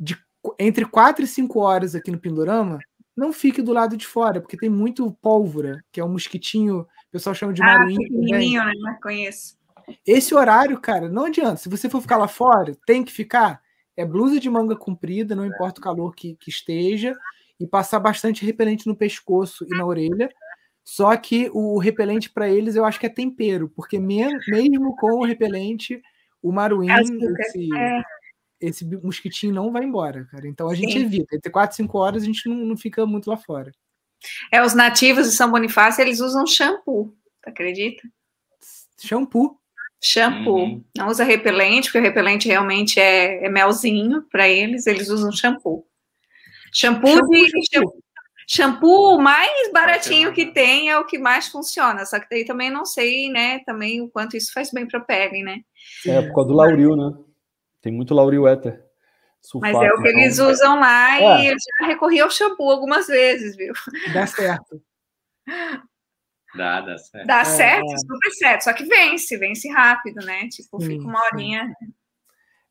de, entre 4 e 5 horas aqui no Pindorama, não fique do lado de fora, porque tem muito pólvora, que é um mosquitinho, o pessoal chama de ah, pequenininho, né? Conheço. Esse horário, cara, não adianta. Se você for ficar lá fora, tem que ficar. É blusa de manga comprida, não importa o calor que, que esteja, e passar bastante repelente no pescoço e na orelha. Só que o repelente para eles eu acho que é tempero, porque mesmo com o repelente, o maruim, esse, é. esse mosquitinho não vai embora, cara. Então a gente Sim. evita. Entre 4 e 5 horas a gente não, não fica muito lá fora. É, os nativos de São Bonifácio, eles usam shampoo, acredita? Shampoo? Shampoo. Uhum. Não usa repelente, porque o repelente realmente é, é melzinho para eles, eles usam shampoo. Shampoo, shampoo de. Shampoo. shampoo mais baratinho que tem é o que mais funciona. Só que daí também não sei, né? Também o quanto isso faz bem para a pele, né? É, por causa do lauril, né? Tem muito lauril éter. Sulfato, Mas é o que então... eles usam lá é. e eu já recorri ao shampoo algumas vezes, viu? Dá certo. Dá, dá certo. Dá é, certo, é. super certo. Só que vence, vence rápido, né? Tipo, sim, fica uma horinha.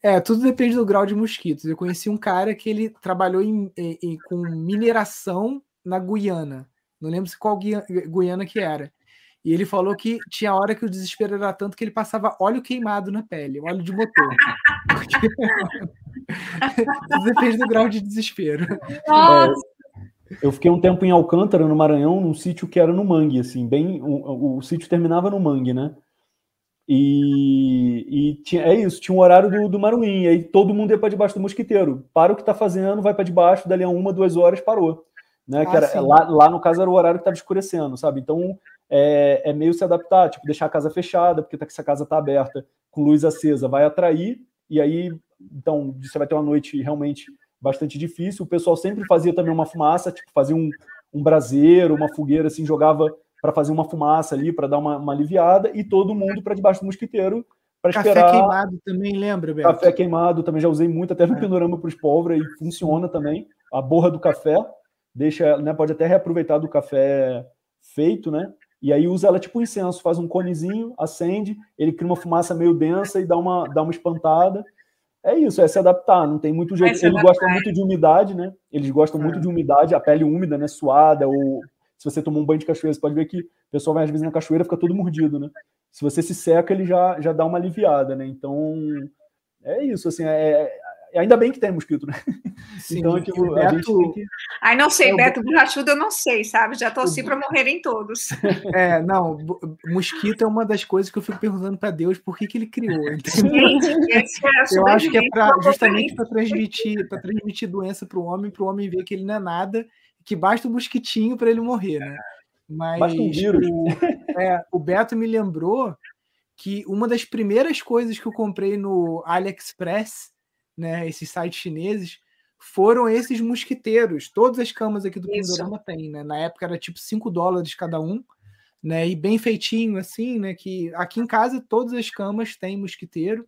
É, tudo depende do grau de mosquitos. Eu conheci um cara que ele trabalhou em, em, com mineração na Guiana. Não lembro se qual Guiana que era. E ele falou que tinha hora que o desespero era tanto que ele passava óleo queimado na pele, óleo de motor. Porque... Tudo depende do grau de desespero. É, eu fiquei um tempo em Alcântara, no Maranhão, num sítio que era no mangue, assim, bem. O, o sítio terminava no mangue, né? E, e tinha, é isso, tinha um horário do, do Maruim, aí todo mundo ia para debaixo do mosquiteiro. Para o que está fazendo, vai para debaixo, dali a uma, duas horas parou. Né? Ah, era, lá, lá, no caso, era o horário que estava escurecendo, sabe? Então é, é, meio se adaptar, tipo, deixar a casa fechada, porque tá, se a casa está aberta com luz acesa, vai atrair, e aí, então, você vai ter uma noite realmente bastante difícil. O pessoal sempre fazia também uma fumaça, tipo, fazia um, um braseiro, uma fogueira, assim, jogava para fazer uma fumaça ali, para dar uma, uma, aliviada, e todo mundo para debaixo do mosquiteiro para esperar. Café queimado também, lembra, Beto? Café queimado também já usei muito, até no é. panorama para os pólvora, e funciona também. A borra do café, deixa, né, pode até reaproveitar do café feito, né? E aí usa ela tipo incenso, faz um conezinho, acende, ele cria uma fumaça meio densa e dá uma, dá uma espantada. É isso, é se adaptar, não tem muito jeito. Eles gostam muito de umidade, né? Eles gostam é. muito de umidade, a pele úmida, né? Suada, ou se você tomar um banho de cachoeira, você pode ver que o pessoal vai às vezes na cachoeira fica todo mordido, né? Se você se seca, ele já, já dá uma aliviada, né? Então, é isso, assim, é, é ainda bem que tem mosquito, né? Sim, então, tipo, Beto... a gente tem que... Ai, não sei, é, Beto, borrachudo eu não sei, sabe? Já torci para morrerem todos. É, não, mosquito é uma das coisas que eu fico perguntando para Deus por que, que ele criou. eu acho que é pra, justamente para transmitir, para transmitir doença para o homem, para o homem ver que ele não é nada que basta um mosquitinho para ele morrer, né? Mas basta um vírus. O, é, o Beto me lembrou que uma das primeiras coisas que eu comprei no AliExpress, né, esses sites chineses, foram esses mosquiteiros. Todas as camas aqui do Pindorama tem, né? Na época era tipo 5 dólares cada um, né? E bem feitinho assim, né? Que aqui em casa todas as camas têm mosquiteiro,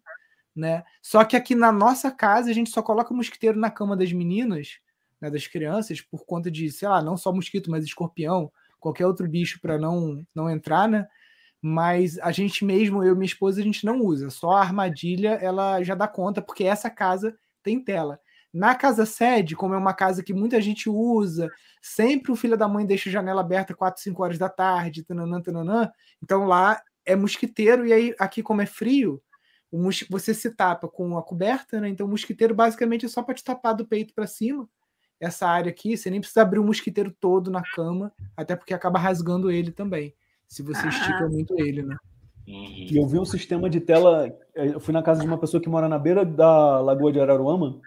né? Só que aqui na nossa casa a gente só coloca mosquiteiro na cama das meninas né, das crianças por conta de, sei lá, não só mosquito, mas escorpião, qualquer outro bicho para não, não entrar, né? Mas a gente mesmo, eu e minha esposa, a gente não usa. Só a armadilha ela já dá conta, porque essa casa tem tela. Na casa sede, como é uma casa que muita gente usa, sempre o filho da mãe deixa a janela aberta 4, 5 horas da tarde, tananã, tananã, então lá é mosquiteiro, e aí aqui, como é frio, você se tapa com a coberta, né? Então o mosquiteiro basicamente é só para te tapar do peito para cima essa área aqui, você nem precisa abrir o mosquiteiro todo na cama, até porque acaba rasgando ele também, se você ah. estica muito ele, né? E eu vi um sistema de tela. Eu fui na casa de uma pessoa que mora na beira da Lagoa de Araruama,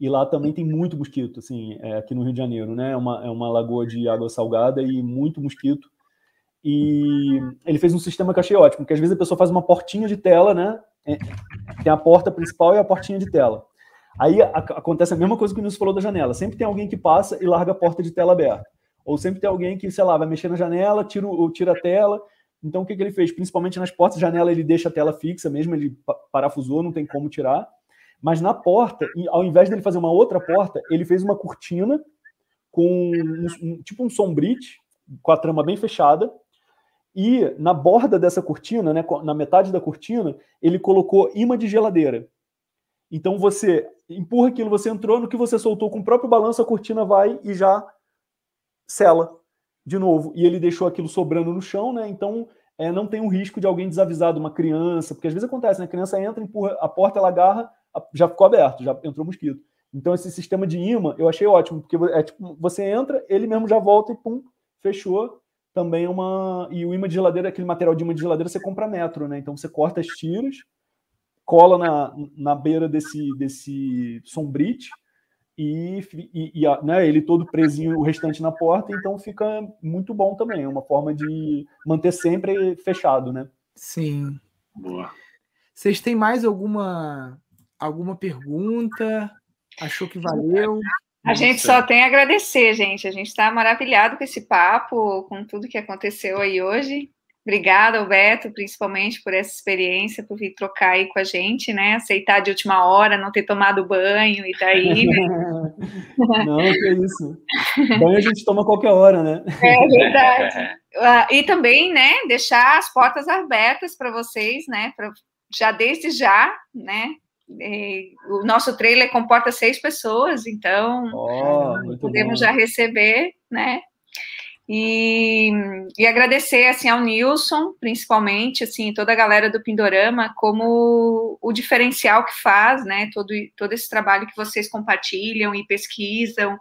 e lá também tem muito mosquito, assim, é, aqui no Rio de Janeiro, né? É uma, é uma lagoa de água salgada e muito mosquito. E ele fez um sistema que eu achei ótimo, que às vezes a pessoa faz uma portinha de tela, né? é, tem a porta principal e a portinha de tela. Aí a, acontece a mesma coisa que o Nilson falou da janela. Sempre tem alguém que passa e larga a porta de tela aberta. Ou sempre tem alguém que, sei lá, vai mexer na janela, tira, tira a tela. Então o que, que ele fez? Principalmente nas portas janela, ele deixa a tela fixa mesmo, ele parafusou, não tem como tirar. Mas na porta, ao invés dele fazer uma outra porta, ele fez uma cortina com um, tipo um sombrite, com a trama bem fechada. E na borda dessa cortina, né, na metade da cortina, ele colocou imã de geladeira. Então você empurra aquilo, você entrou, no que você soltou com o próprio balanço, a cortina vai e já sela de novo. E ele deixou aquilo sobrando no chão, né? Então é, não tem o risco de alguém desavisado, uma criança, porque às vezes acontece, né? A criança entra, empurra, a porta ela agarra, já ficou aberto, já entrou mosquito. Então, esse sistema de imã eu achei ótimo, porque é tipo, você entra, ele mesmo já volta e pum, fechou. Também uma. E o imã de geladeira, aquele material de imã de geladeira, você compra metro, né? Então você corta as tiras, cola na, na beira desse, desse sombrite e, e, e né, ele todo presinho, o restante na porta, então fica muito bom também. É uma forma de manter sempre fechado, né? Sim. Boa. Vocês têm mais alguma alguma pergunta? Achou que valeu? A gente só tem a agradecer, gente. A gente está maravilhado com esse papo, com tudo que aconteceu aí hoje. Obrigada, Alberto, principalmente por essa experiência, por vir trocar aí com a gente, né? Aceitar de última hora, não ter tomado banho e daí. Tá né? não, que isso. Banho a gente toma qualquer hora, né? É verdade. Uh, e também, né, deixar as portas abertas para vocês, né? Pra, já desde já, né? o nosso trailer comporta seis pessoas, então oh, podemos bom. já receber, né? E, e, agradecer assim ao Nilson, principalmente assim toda a galera do Pindorama, como o diferencial que faz, né? Todo todo esse trabalho que vocês compartilham e pesquisam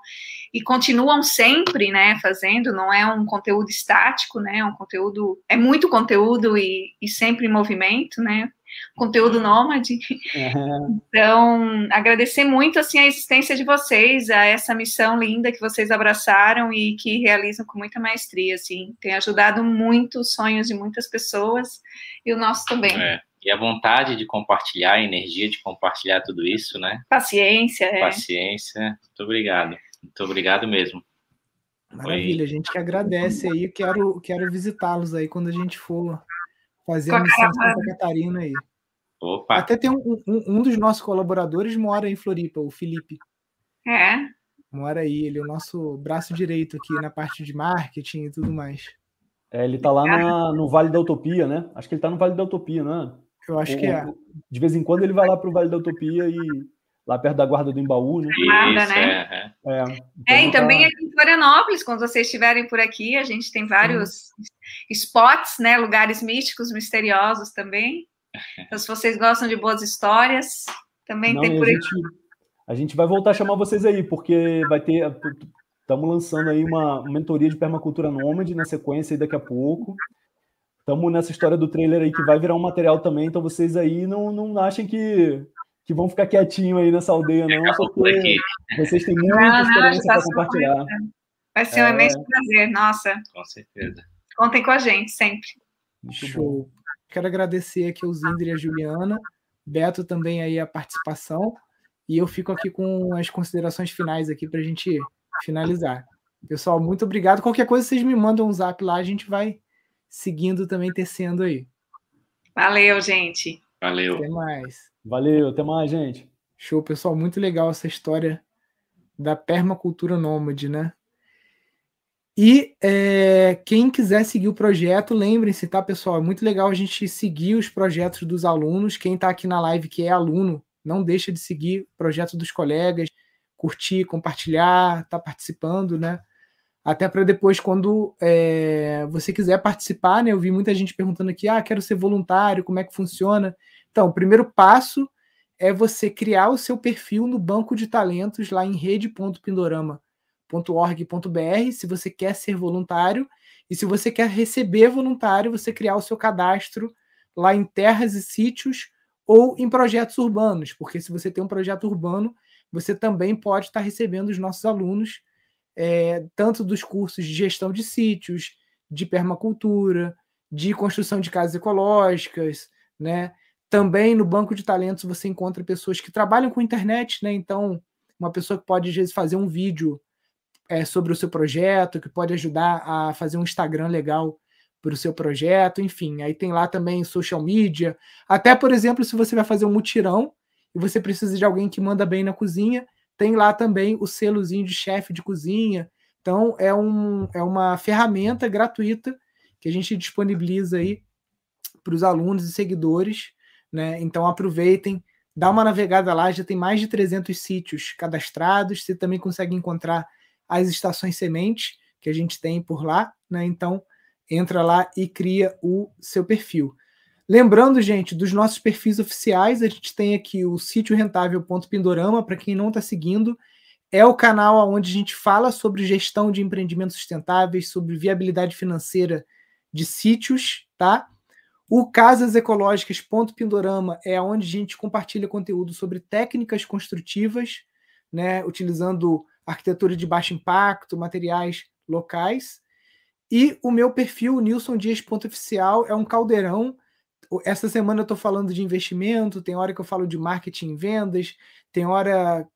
e continuam sempre, né? Fazendo, não é um conteúdo estático, né? É um conteúdo é muito conteúdo e, e sempre em movimento, né? Conteúdo nômade. Uhum. Então, agradecer muito assim a existência de vocês, a essa missão linda que vocês abraçaram e que realizam com muita maestria, assim, tem ajudado muito os sonhos de muitas pessoas e o nosso também. É. E a vontade de compartilhar, a energia de compartilhar tudo isso, né? Paciência, é. Paciência. Muito obrigado. Muito obrigado mesmo. Maravilha, Foi... a gente que agradece aí. Quero, quero visitá-los aí quando a gente for fazer a missão em Santa Catarina aí. Opa. Até tem um, um, um, dos nossos colaboradores mora em Floripa, o Felipe. É. Mora aí, ele é o nosso braço direito aqui na parte de marketing e tudo mais. É, ele tá lá na, no Vale da Utopia, né? Acho que ele tá no Vale da Utopia, né? Eu acho que é. De vez em quando ele vai lá pro Vale da Utopia e lá perto da guarda do Embaú, né? Né? É, é. é, então é e também tá... aqui em Florianópolis, quando vocês estiverem por aqui, a gente tem vários hum. spots, né? Lugares místicos, misteriosos também. Então, se vocês gostam de boas histórias, também Não, tem por a aqui. Gente, a gente vai voltar a chamar vocês aí, porque vai ter. Estamos lançando aí uma mentoria de permacultura nômade na sequência aí daqui a pouco. Estamos nessa história do trailer aí que vai virar um material também, então vocês aí não, não achem que que vão ficar quietinho aí nessa aldeia, não, porque vocês têm muita não, experiência para compartilhar. Vai ser um é... imenso prazer, nossa. Com certeza. Contem com a gente sempre. Muito Show. Bom. Quero agradecer aqui ao Zinder e a Juliana, Beto também aí a participação, e eu fico aqui com as considerações finais aqui para a gente finalizar. Pessoal, muito obrigado. Qualquer coisa vocês me mandam um zap lá, a gente vai seguindo também, tecendo aí. Valeu, gente. Valeu. Até mais. Valeu, até mais, gente. Show, pessoal. Muito legal essa história da permacultura nômade, né? E é, quem quiser seguir o projeto, lembrem-se, tá, pessoal? É muito legal a gente seguir os projetos dos alunos. Quem está aqui na live que é aluno, não deixa de seguir o projeto dos colegas, curtir, compartilhar, tá participando, né? Até para depois, quando é, você quiser participar, né? Eu vi muita gente perguntando aqui: ah, quero ser voluntário, como é que funciona? Então, o primeiro passo é você criar o seu perfil no banco de talentos lá em rede.pindorama.org.br, se você quer ser voluntário, e se você quer receber voluntário, você criar o seu cadastro lá em terras e sítios ou em projetos urbanos, porque se você tem um projeto urbano, você também pode estar recebendo os nossos alunos, é, tanto dos cursos de gestão de sítios, de permacultura, de construção de casas ecológicas, né? Também no banco de talentos você encontra pessoas que trabalham com internet, né? Então, uma pessoa que pode, às vezes, fazer um vídeo é, sobre o seu projeto, que pode ajudar a fazer um Instagram legal para o seu projeto, enfim. Aí tem lá também social media. Até, por exemplo, se você vai fazer um mutirão e você precisa de alguém que manda bem na cozinha, tem lá também o selozinho de chefe de cozinha. Então, é, um, é uma ferramenta gratuita que a gente disponibiliza aí para os alunos e seguidores. Né? Então, aproveitem, dá uma navegada lá, já tem mais de 300 sítios cadastrados. Você também consegue encontrar as estações sementes que a gente tem por lá. Né? Então, entra lá e cria o seu perfil. Lembrando, gente, dos nossos perfis oficiais, a gente tem aqui o sítio rentável.pindorama, para quem não está seguindo, é o canal onde a gente fala sobre gestão de empreendimentos sustentáveis, sobre viabilidade financeira de sítios, tá? O casasecológicas.pindorama é onde a gente compartilha conteúdo sobre técnicas construtivas, né, utilizando arquitetura de baixo impacto, materiais locais. E o meu perfil, Nilson Dias Ponto Oficial, é um caldeirão. Essa semana eu estou falando de investimento, tem hora que eu falo de marketing e vendas, tem hora.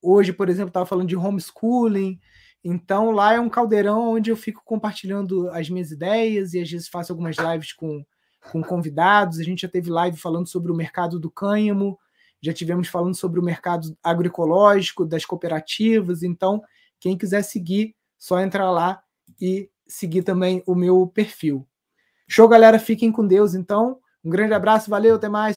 Hoje, por exemplo, estava falando de homeschooling. Então, lá é um caldeirão onde eu fico compartilhando as minhas ideias e às vezes faço algumas lives com, com convidados. A gente já teve live falando sobre o mercado do cânhamo, já tivemos falando sobre o mercado agroecológico, das cooperativas. Então, quem quiser seguir, só entrar lá e seguir também o meu perfil. Show, galera. Fiquem com Deus, então. Um grande abraço, valeu, até mais.